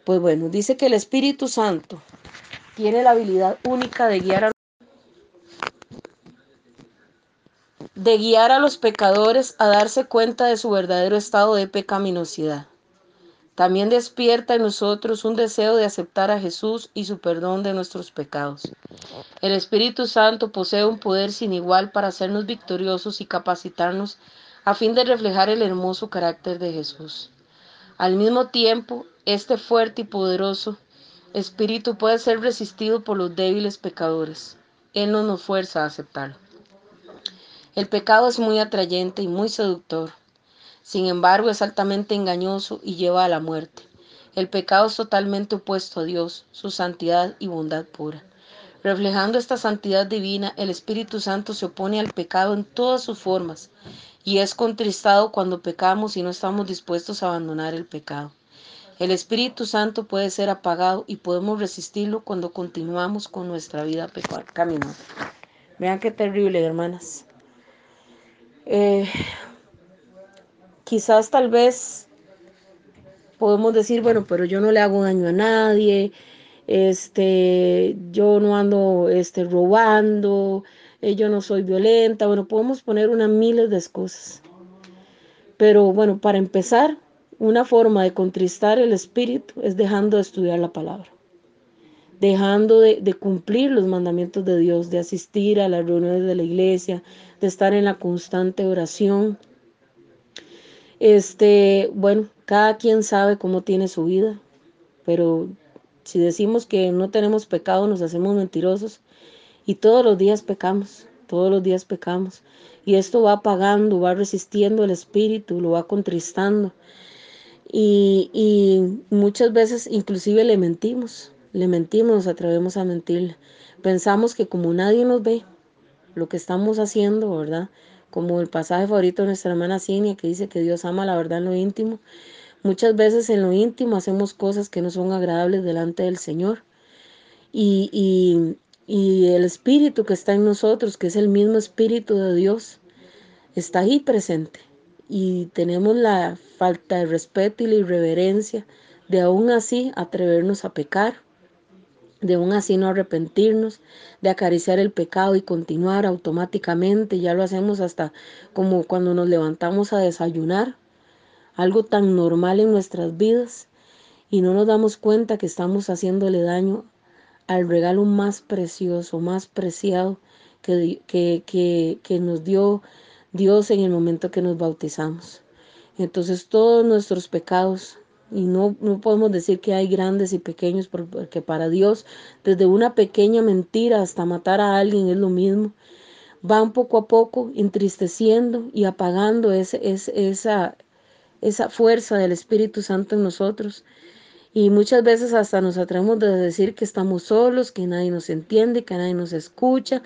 Pues bueno, dice que el Espíritu Santo tiene la habilidad única de guiar a, de guiar a los pecadores a darse cuenta de su verdadero estado de pecaminosidad. También despierta en nosotros un deseo de aceptar a Jesús y su perdón de nuestros pecados. El Espíritu Santo posee un poder sin igual para hacernos victoriosos y capacitarnos a fin de reflejar el hermoso carácter de Jesús. Al mismo tiempo, este fuerte y poderoso Espíritu puede ser resistido por los débiles pecadores. Él no nos fuerza a aceptarlo. El pecado es muy atrayente y muy seductor. Sin embargo, es altamente engañoso y lleva a la muerte. El pecado es totalmente opuesto a Dios, su santidad y bondad pura. Reflejando esta santidad divina, el Espíritu Santo se opone al pecado en todas sus formas y es contristado cuando pecamos y no estamos dispuestos a abandonar el pecado. El Espíritu Santo puede ser apagado y podemos resistirlo cuando continuamos con nuestra vida caminando. Vean qué terrible, hermanas. Eh, quizás tal vez podemos decir, bueno, pero yo no le hago daño a nadie, este, yo no ando este, robando, eh, yo no soy violenta, bueno, podemos poner una miles de excusas. Pero bueno, para empezar, una forma de contristar el espíritu es dejando de estudiar la palabra, dejando de, cumplir los mandamientos de Dios, de asistir a las reuniones de la iglesia, de estar en la constante oración. Este, bueno, cada quien sabe cómo tiene su vida, pero si decimos que no tenemos pecado, nos hacemos mentirosos y todos los días pecamos, todos los días pecamos. Y esto va apagando, va resistiendo el espíritu, lo va contristando. Y, y muchas veces inclusive le mentimos, le mentimos, nos atrevemos a mentirle. Pensamos que como nadie nos ve lo que estamos haciendo, ¿verdad? Como el pasaje favorito de nuestra hermana Cinia que dice que Dios ama la verdad en lo íntimo. Muchas veces en lo íntimo hacemos cosas que no son agradables delante del Señor. Y, y, y el espíritu que está en nosotros, que es el mismo espíritu de Dios, está ahí presente y tenemos la falta de respeto y la irreverencia de aún así atrevernos a pecar, de aún así no arrepentirnos, de acariciar el pecado y continuar automáticamente, ya lo hacemos hasta como cuando nos levantamos a desayunar, algo tan normal en nuestras vidas y no nos damos cuenta que estamos haciéndole daño al regalo más precioso, más preciado que, que, que, que nos dio Dios en el momento que nos bautizamos. Entonces todos nuestros pecados, y no, no podemos decir que hay grandes y pequeños, porque para Dios desde una pequeña mentira hasta matar a alguien es lo mismo, van poco a poco entristeciendo y apagando ese, esa, esa fuerza del Espíritu Santo en nosotros. Y muchas veces hasta nos atrevemos de decir que estamos solos, que nadie nos entiende, que nadie nos escucha.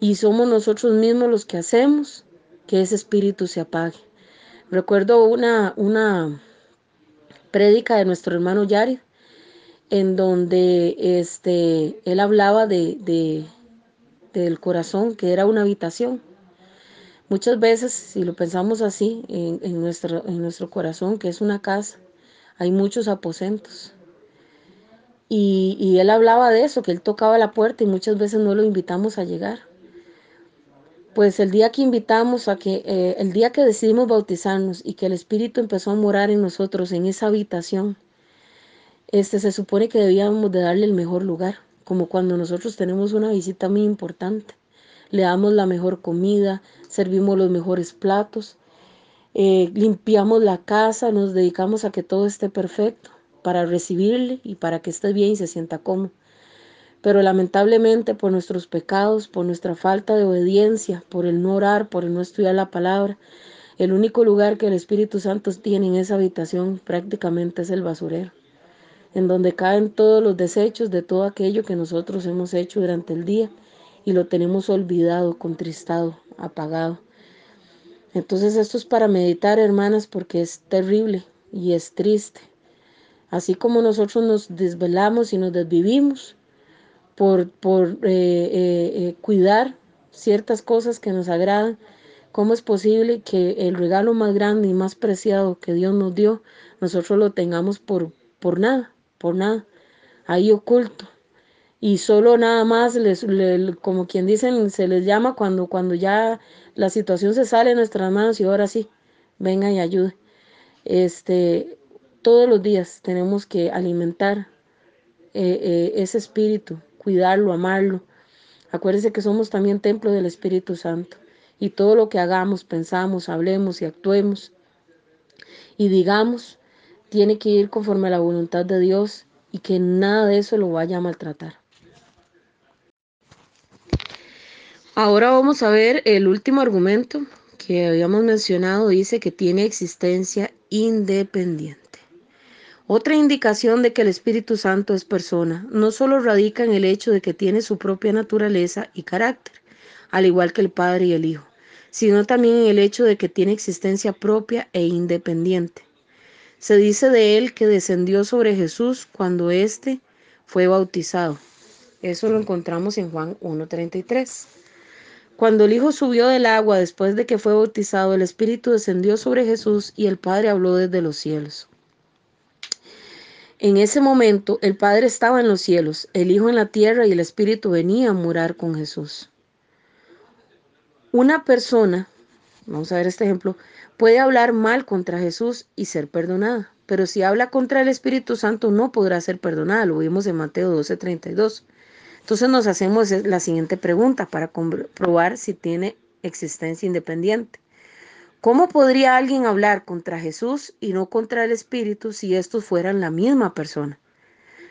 Y somos nosotros mismos los que hacemos que ese espíritu se apague. Recuerdo una, una prédica de nuestro hermano Yari, en donde este, él hablaba de, de, del corazón, que era una habitación. Muchas veces, si lo pensamos así, en, en, nuestro, en nuestro corazón, que es una casa, hay muchos aposentos. Y, y él hablaba de eso, que él tocaba la puerta y muchas veces no lo invitamos a llegar pues el día que invitamos a que, eh, el día que decidimos bautizarnos y que el Espíritu empezó a morar en nosotros, en esa habitación, este, se supone que debíamos de darle el mejor lugar, como cuando nosotros tenemos una visita muy importante. Le damos la mejor comida, servimos los mejores platos, eh, limpiamos la casa, nos dedicamos a que todo esté perfecto para recibirle y para que esté bien y se sienta cómodo pero lamentablemente por nuestros pecados, por nuestra falta de obediencia, por el no orar, por el no estudiar la palabra, el único lugar que el Espíritu Santo tiene en esa habitación prácticamente es el basurero, en donde caen todos los desechos de todo aquello que nosotros hemos hecho durante el día y lo tenemos olvidado, contristado, apagado. Entonces esto es para meditar, hermanas, porque es terrible y es triste. Así como nosotros nos desvelamos y nos desvivimos, por, por eh, eh, eh, cuidar ciertas cosas que nos agradan. ¿Cómo es posible que el regalo más grande y más preciado que Dios nos dio, nosotros lo tengamos por, por nada, por nada, ahí oculto? Y solo nada más, como quien dicen, se les llama cuando, cuando ya la situación se sale de nuestras manos y ahora sí, venga y ayude. Este, todos los días tenemos que alimentar ese espíritu cuidarlo, amarlo. Acuérdense que somos también templo del Espíritu Santo y todo lo que hagamos, pensamos, hablemos y actuemos y digamos tiene que ir conforme a la voluntad de Dios y que nada de eso lo vaya a maltratar. Ahora vamos a ver el último argumento que habíamos mencionado, dice que tiene existencia independiente. Otra indicación de que el Espíritu Santo es persona no solo radica en el hecho de que tiene su propia naturaleza y carácter, al igual que el Padre y el Hijo, sino también en el hecho de que tiene existencia propia e independiente. Se dice de él que descendió sobre Jesús cuando éste fue bautizado. Eso lo encontramos en Juan 1.33. Cuando el Hijo subió del agua después de que fue bautizado, el Espíritu descendió sobre Jesús y el Padre habló desde los cielos. En ese momento el Padre estaba en los cielos, el Hijo en la tierra y el Espíritu venía a morar con Jesús. Una persona, vamos a ver este ejemplo, puede hablar mal contra Jesús y ser perdonada, pero si habla contra el Espíritu Santo no podrá ser perdonada, lo vimos en Mateo 12:32. Entonces nos hacemos la siguiente pregunta para comprobar si tiene existencia independiente. ¿Cómo podría alguien hablar contra Jesús y no contra el Espíritu si estos fueran la misma persona?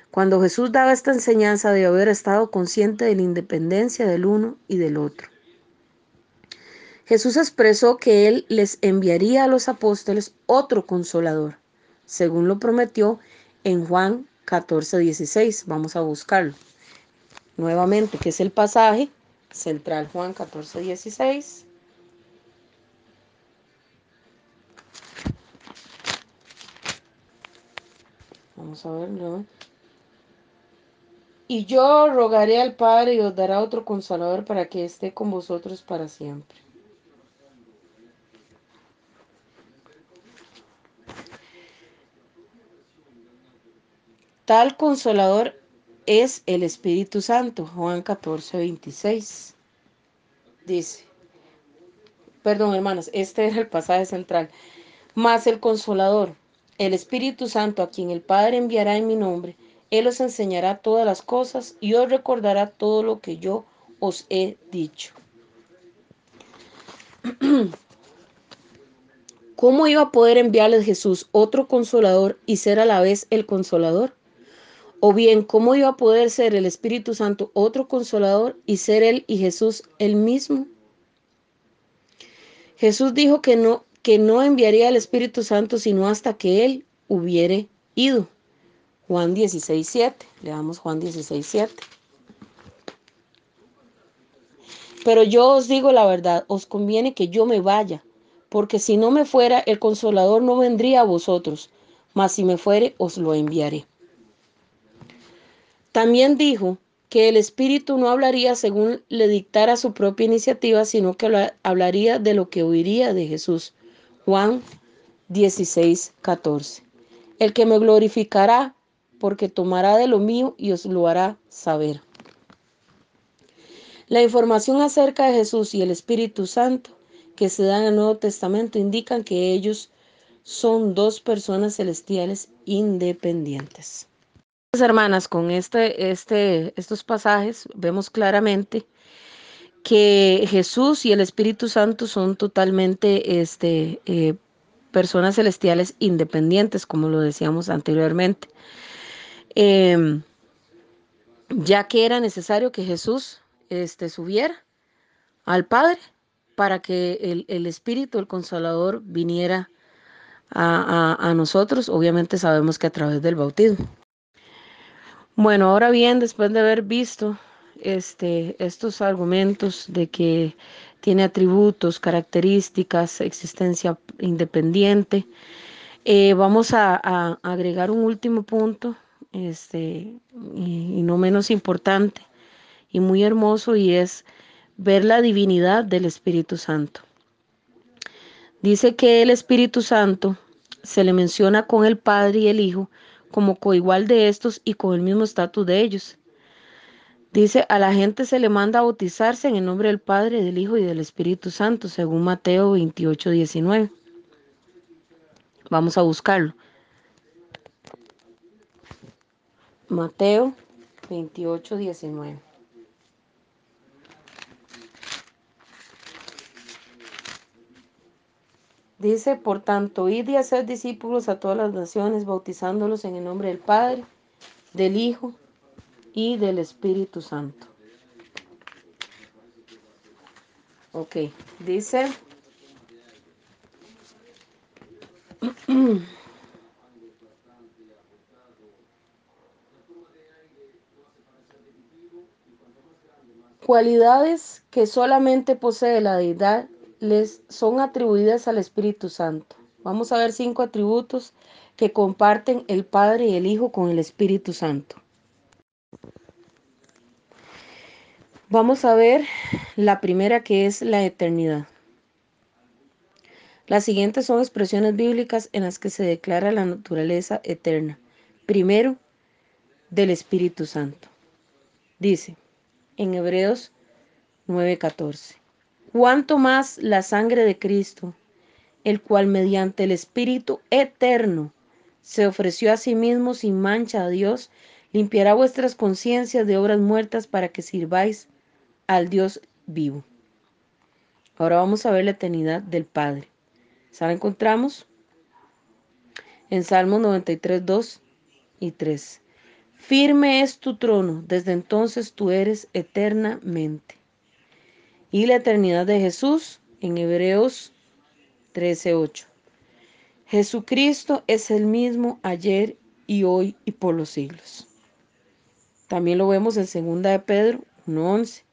Cuando Jesús daba esta enseñanza de haber estado consciente de la independencia del uno y del otro. Jesús expresó que Él les enviaría a los apóstoles otro consolador, según lo prometió en Juan 14, 16. Vamos a buscarlo nuevamente, que es el pasaje central, Juan 14, 16. Vamos a verlo. Y yo rogaré al Padre y os dará otro consolador para que esté con vosotros para siempre. Tal consolador es el Espíritu Santo, Juan 14, 26. Dice, perdón hermanos, este es el pasaje central, más el consolador el Espíritu Santo, a quien el Padre enviará en mi nombre, Él os enseñará todas las cosas y os recordará todo lo que yo os he dicho. ¿Cómo iba a poder enviarles Jesús otro consolador y ser a la vez el consolador? O bien, ¿cómo iba a poder ser el Espíritu Santo otro consolador y ser Él y Jesús el mismo? Jesús dijo que no que no enviaría al Espíritu Santo sino hasta que Él hubiere ido. Juan 16, 7. Leamos Juan 16, 7. Pero yo os digo la verdad, os conviene que yo me vaya, porque si no me fuera, el consolador no vendría a vosotros, mas si me fuere, os lo enviaré. También dijo que el Espíritu no hablaría según le dictara su propia iniciativa, sino que hablaría de lo que oiría de Jesús. Juan 16, 14. El que me glorificará, porque tomará de lo mío y os lo hará saber. La información acerca de Jesús y el Espíritu Santo que se dan en el Nuevo Testamento indican que ellos son dos personas celestiales independientes. Hermanas, con este, este, estos pasajes vemos claramente que Jesús y el Espíritu Santo son totalmente este, eh, personas celestiales independientes, como lo decíamos anteriormente. Em, ya que era necesario que Jesús este, subiera al Padre para que el, Espíritu, el Consolador, viniera a, a nosotros, obviamente sabemos que a través del bautismo. Bueno, ahora bien, después de haber visto este, estos argumentos de que tiene atributos, características, existencia independiente. Eh, vamos a, agregar un último punto, este, y, no menos importante y muy hermoso, y es ver la divinidad del Espíritu Santo. Dice que el Espíritu Santo se le menciona con el Padre y el Hijo como coigual de estos y con el mismo estatus de ellos. Dice, a la gente se le manda a bautizarse en el nombre del Padre, del Hijo y del Espíritu Santo, según Mateo 28, 19. Vamos a buscarlo. Mateo 28, 19. Dice, por tanto, id y hacer discípulos a todas las naciones, bautizándolos en el nombre del Padre, del Hijo y del Espíritu Santo. Ok, dice... Cualidades que solamente posee la deidad les son atribuidas al Espíritu Santo. Vamos a ver cinco atributos que comparten el Padre y el Hijo con el Espíritu Santo. Vamos a ver la primera que es la eternidad. Las siguientes son expresiones bíblicas en las que se declara la naturaleza eterna. Primero, del Espíritu Santo. Dice en Hebreos 9:14, cuanto más la sangre de Cristo, el cual mediante el Espíritu eterno se ofreció a sí mismo sin mancha a Dios, limpiará vuestras conciencias de obras muertas para que sirváis al Dios vivo. Ahora vamos a ver la eternidad del Padre. ¿Se la encontramos? En Salmos 93, 2 y 3. Firme es tu trono, desde entonces tú eres eternamente. Y la eternidad de Jesús en Hebreos 13, 8. Jesucristo es el mismo ayer y hoy y por los siglos. También lo vemos en 2 de Pedro 1.11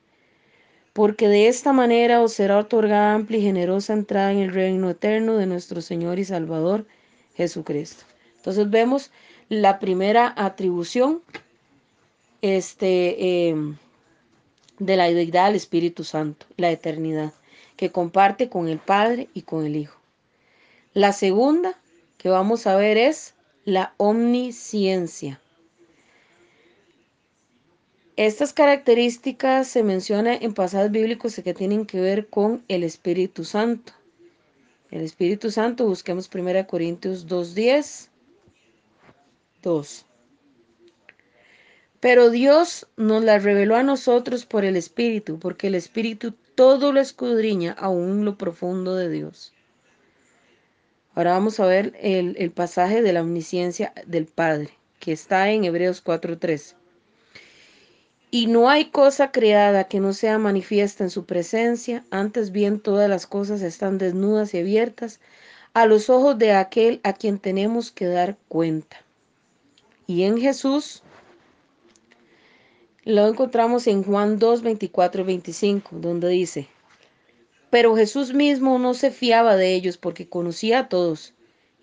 porque de esta manera os será otorgada amplia y generosa entrada en el reino eterno de nuestro Señor y Salvador Jesucristo. Entonces vemos la primera atribución este, em, de la deidad al Espíritu Santo, la eternidad, que comparte con el Padre y con el Hijo. La segunda que vamos a ver es la omnisciencia. Estas características se mencionan en pasajes bíblicos que tienen que ver con el Espíritu Santo. El Espíritu Santo, busquemos 1 Corintios 2.10. 2. Pero Dios nos la reveló a nosotros por el Espíritu, porque el Espíritu todo lo escudriña aún lo profundo de Dios. Ahora vamos a ver el, el pasaje de la omnisciencia del Padre, que está en Hebreos 4.13. Y no hay cosa creada que no sea manifiesta en su presencia, antes bien todas las cosas están desnudas y abiertas a los ojos de aquel a quien tenemos que dar cuenta. Y en Jesús lo encontramos en Juan 2, 24 y 25, donde dice, pero Jesús mismo no se fiaba de ellos porque conocía a todos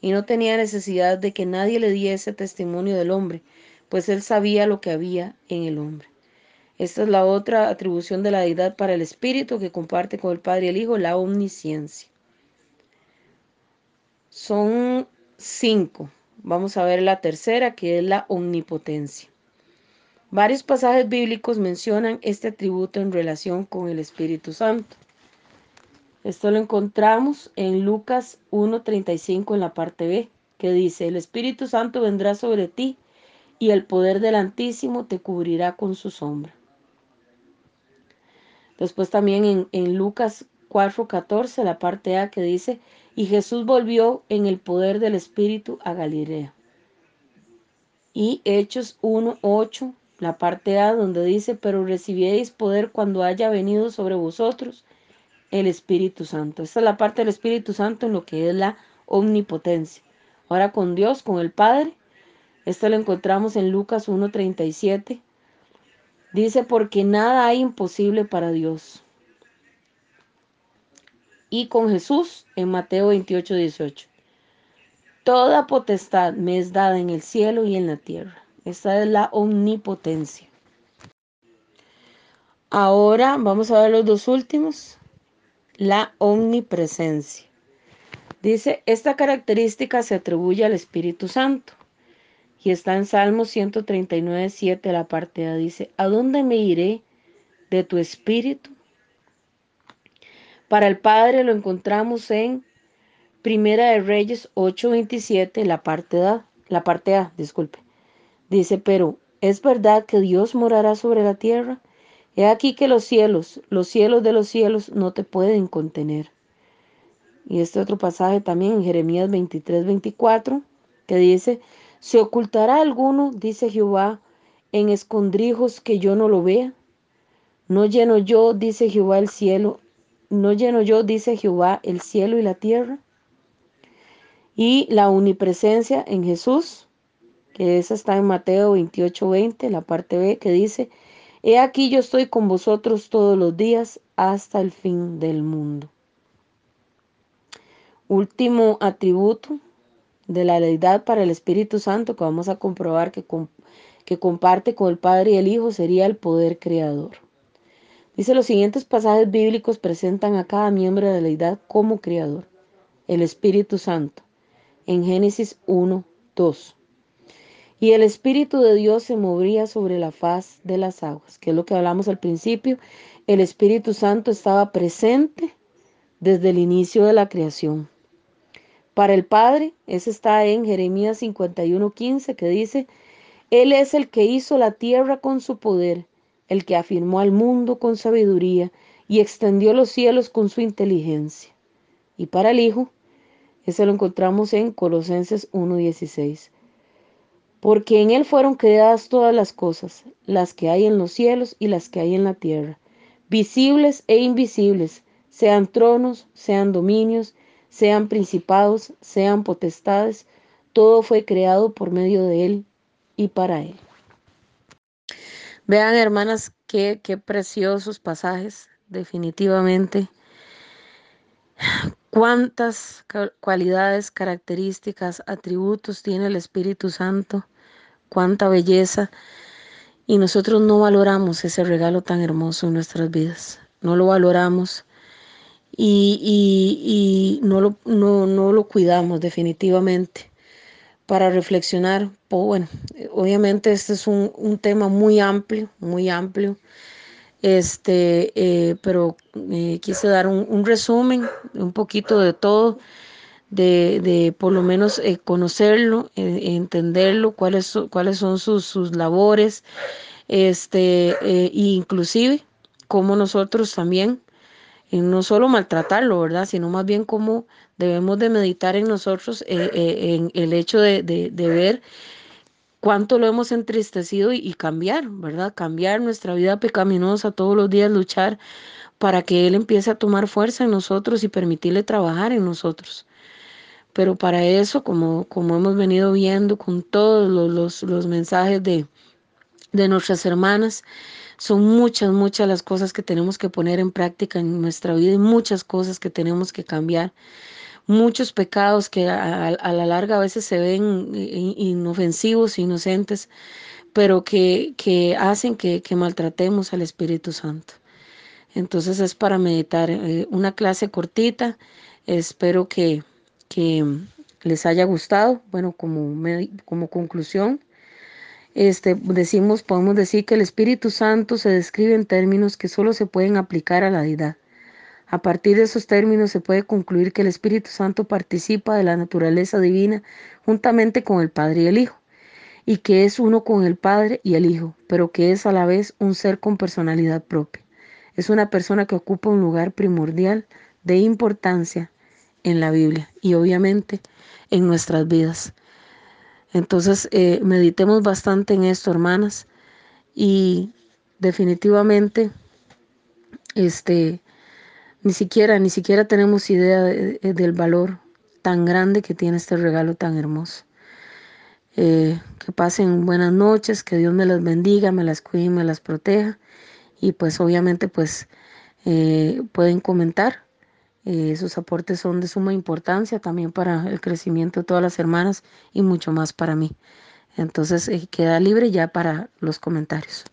y no tenía necesidad de que nadie le diese testimonio del hombre, pues él sabía lo que había en el hombre. Esta es la otra atribución de la deidad para el Espíritu que comparte con el Padre y el Hijo, la omnisciencia. Son cinco. Vamos a ver la tercera, que es la omnipotencia. Varios pasajes bíblicos mencionan este atributo en relación con el Espíritu Santo. Esto lo encontramos en Lucas 1.35 en la parte B, que dice, el Espíritu Santo vendrá sobre ti y el poder del Altísimo te cubrirá con su sombra. Después también en, en Lucas 4:14, la parte A que dice, y Jesús volvió en el poder del Espíritu a Galilea. Y Hechos 1:8, la parte A donde dice, pero recibiréis poder cuando haya venido sobre vosotros el Espíritu Santo. Esta es la parte del Espíritu Santo en lo que es la omnipotencia. Ahora con Dios, con el Padre, esto lo encontramos en Lucas 1:37 Dice, porque nada hay imposible para Dios. Y con Jesús en Mateo 28, 18. Toda potestad me es dada en el cielo y en la tierra. Esta es la omnipotencia. Ahora vamos a ver los dos últimos. La omnipresencia. Dice, esta característica se atribuye al Espíritu Santo. Y está en Salmo 139, 7, la parte A. Dice, ¿a dónde me iré de tu espíritu? Para el Padre lo encontramos en Primera de Reyes 8:27, la parte A, la parte A, disculpe. Dice, pero ¿es verdad que Dios morará sobre la tierra? He aquí que los cielos, los cielos de los cielos no te pueden contener. Y este otro pasaje también en Jeremías 23, 24, que dice, ¿Se ocultará alguno, dice Jehová, en escondrijos que yo no lo vea? No lleno yo, dice Jehová, el cielo, no lleno yo, dice Jehová, el cielo y la tierra. Y la omnipresencia en Jesús, que esa está en Mateo 28, 20, la parte B, que dice, He aquí yo estoy con vosotros todos los días hasta el fin del mundo. Último atributo de la deidad para el Espíritu Santo que vamos a comprobar que, que comparte con el Padre y el Hijo sería el poder creador. Dice los siguientes pasajes bíblicos presentan a cada miembro de la deidad como creador, el Espíritu Santo, en Génesis 1, 2. Y el Espíritu de Dios se movía sobre la faz de las aguas, que es lo que hablamos al principio. El Espíritu Santo estaba presente desde el inicio de la creación. Para el Padre, ese está en Jeremías 51:15, que dice, Él es el que hizo la tierra con su poder, el que afirmó al mundo con sabiduría y extendió los cielos con su inteligencia. Y para el Hijo, ese lo encontramos en Colosenses 1:16 porque en Él fueron creadas todas las cosas, las que hay en los cielos y las que hay en la tierra, visibles e invisibles, sean tronos, sean dominios, sean principados, sean potestades, todo fue creado por medio de Él y para Él. Vean, hermanas, qué, qué preciosos pasajes, definitivamente. Cuántas cualidades, características, atributos tiene el Espíritu Santo cuánta belleza. Y nosotros no valoramos ese regalo tan hermoso en nuestras vidas. No lo valoramos y, no, lo, no, lo cuidamos definitivamente. Para reflexionar, bueno, obviamente este es un, tema muy amplio, muy amplio. Este, eh, pero eh, quise dar un, un resumen, un poquito de todo de, por lo menos eh, conocerlo, eh, entenderlo, cuáles, cuáles son sus, sus labores, este, eh, e inclusive cómo nosotros también, no solo maltratarlo, ¿verdad? Sino más bien cómo debemos de meditar en nosotros, en el hecho de, de, ver cuánto lo hemos entristecido y, y, cambiar, ¿verdad? Cambiar nuestra vida pecaminosa todos los días, luchar para que Él empiece a tomar fuerza en nosotros y permitirle trabajar en nosotros. Pero para eso, como, como hemos venido viendo con todos los, los, mensajes de, de nuestras hermanas, son muchas, muchas las cosas que tenemos que poner en práctica en nuestra vida y muchas cosas que tenemos que cambiar. Muchos pecados que a, la larga a veces se ven inofensivos, inocentes, pero que, que hacen que, que, maltratemos al Espíritu Santo. Entonces es para meditar eh, una clase cortita. Espero que, que les haya gustado. Bueno, como, como conclusión, este, decimos, podemos decir que el Espíritu Santo se describe en términos que solo se pueden aplicar a la deidad. A partir de esos términos se puede concluir que el Espíritu Santo participa de la naturaleza divina juntamente con el Padre y el Hijo, y que es uno con el Padre y el Hijo, pero que es a la vez un ser con personalidad propia. Es una persona que ocupa un lugar primordial de importancia en la Biblia y obviamente en nuestras vidas. Entonces, eh, meditemos bastante en esto, hermanas, y definitivamente, este, ni siquiera, ni siquiera tenemos idea del valor tan grande que tiene este regalo tan hermoso. Eh, que pasen buenas noches, que Dios me las bendiga, me las cuide me las proteja. Y pues obviamente pues eh, pueden comentar eh, sus aportes son de suma importancia también para el crecimiento de todas las hermanas y mucho más para mí. Entonces eh, queda libre ya para los comentarios.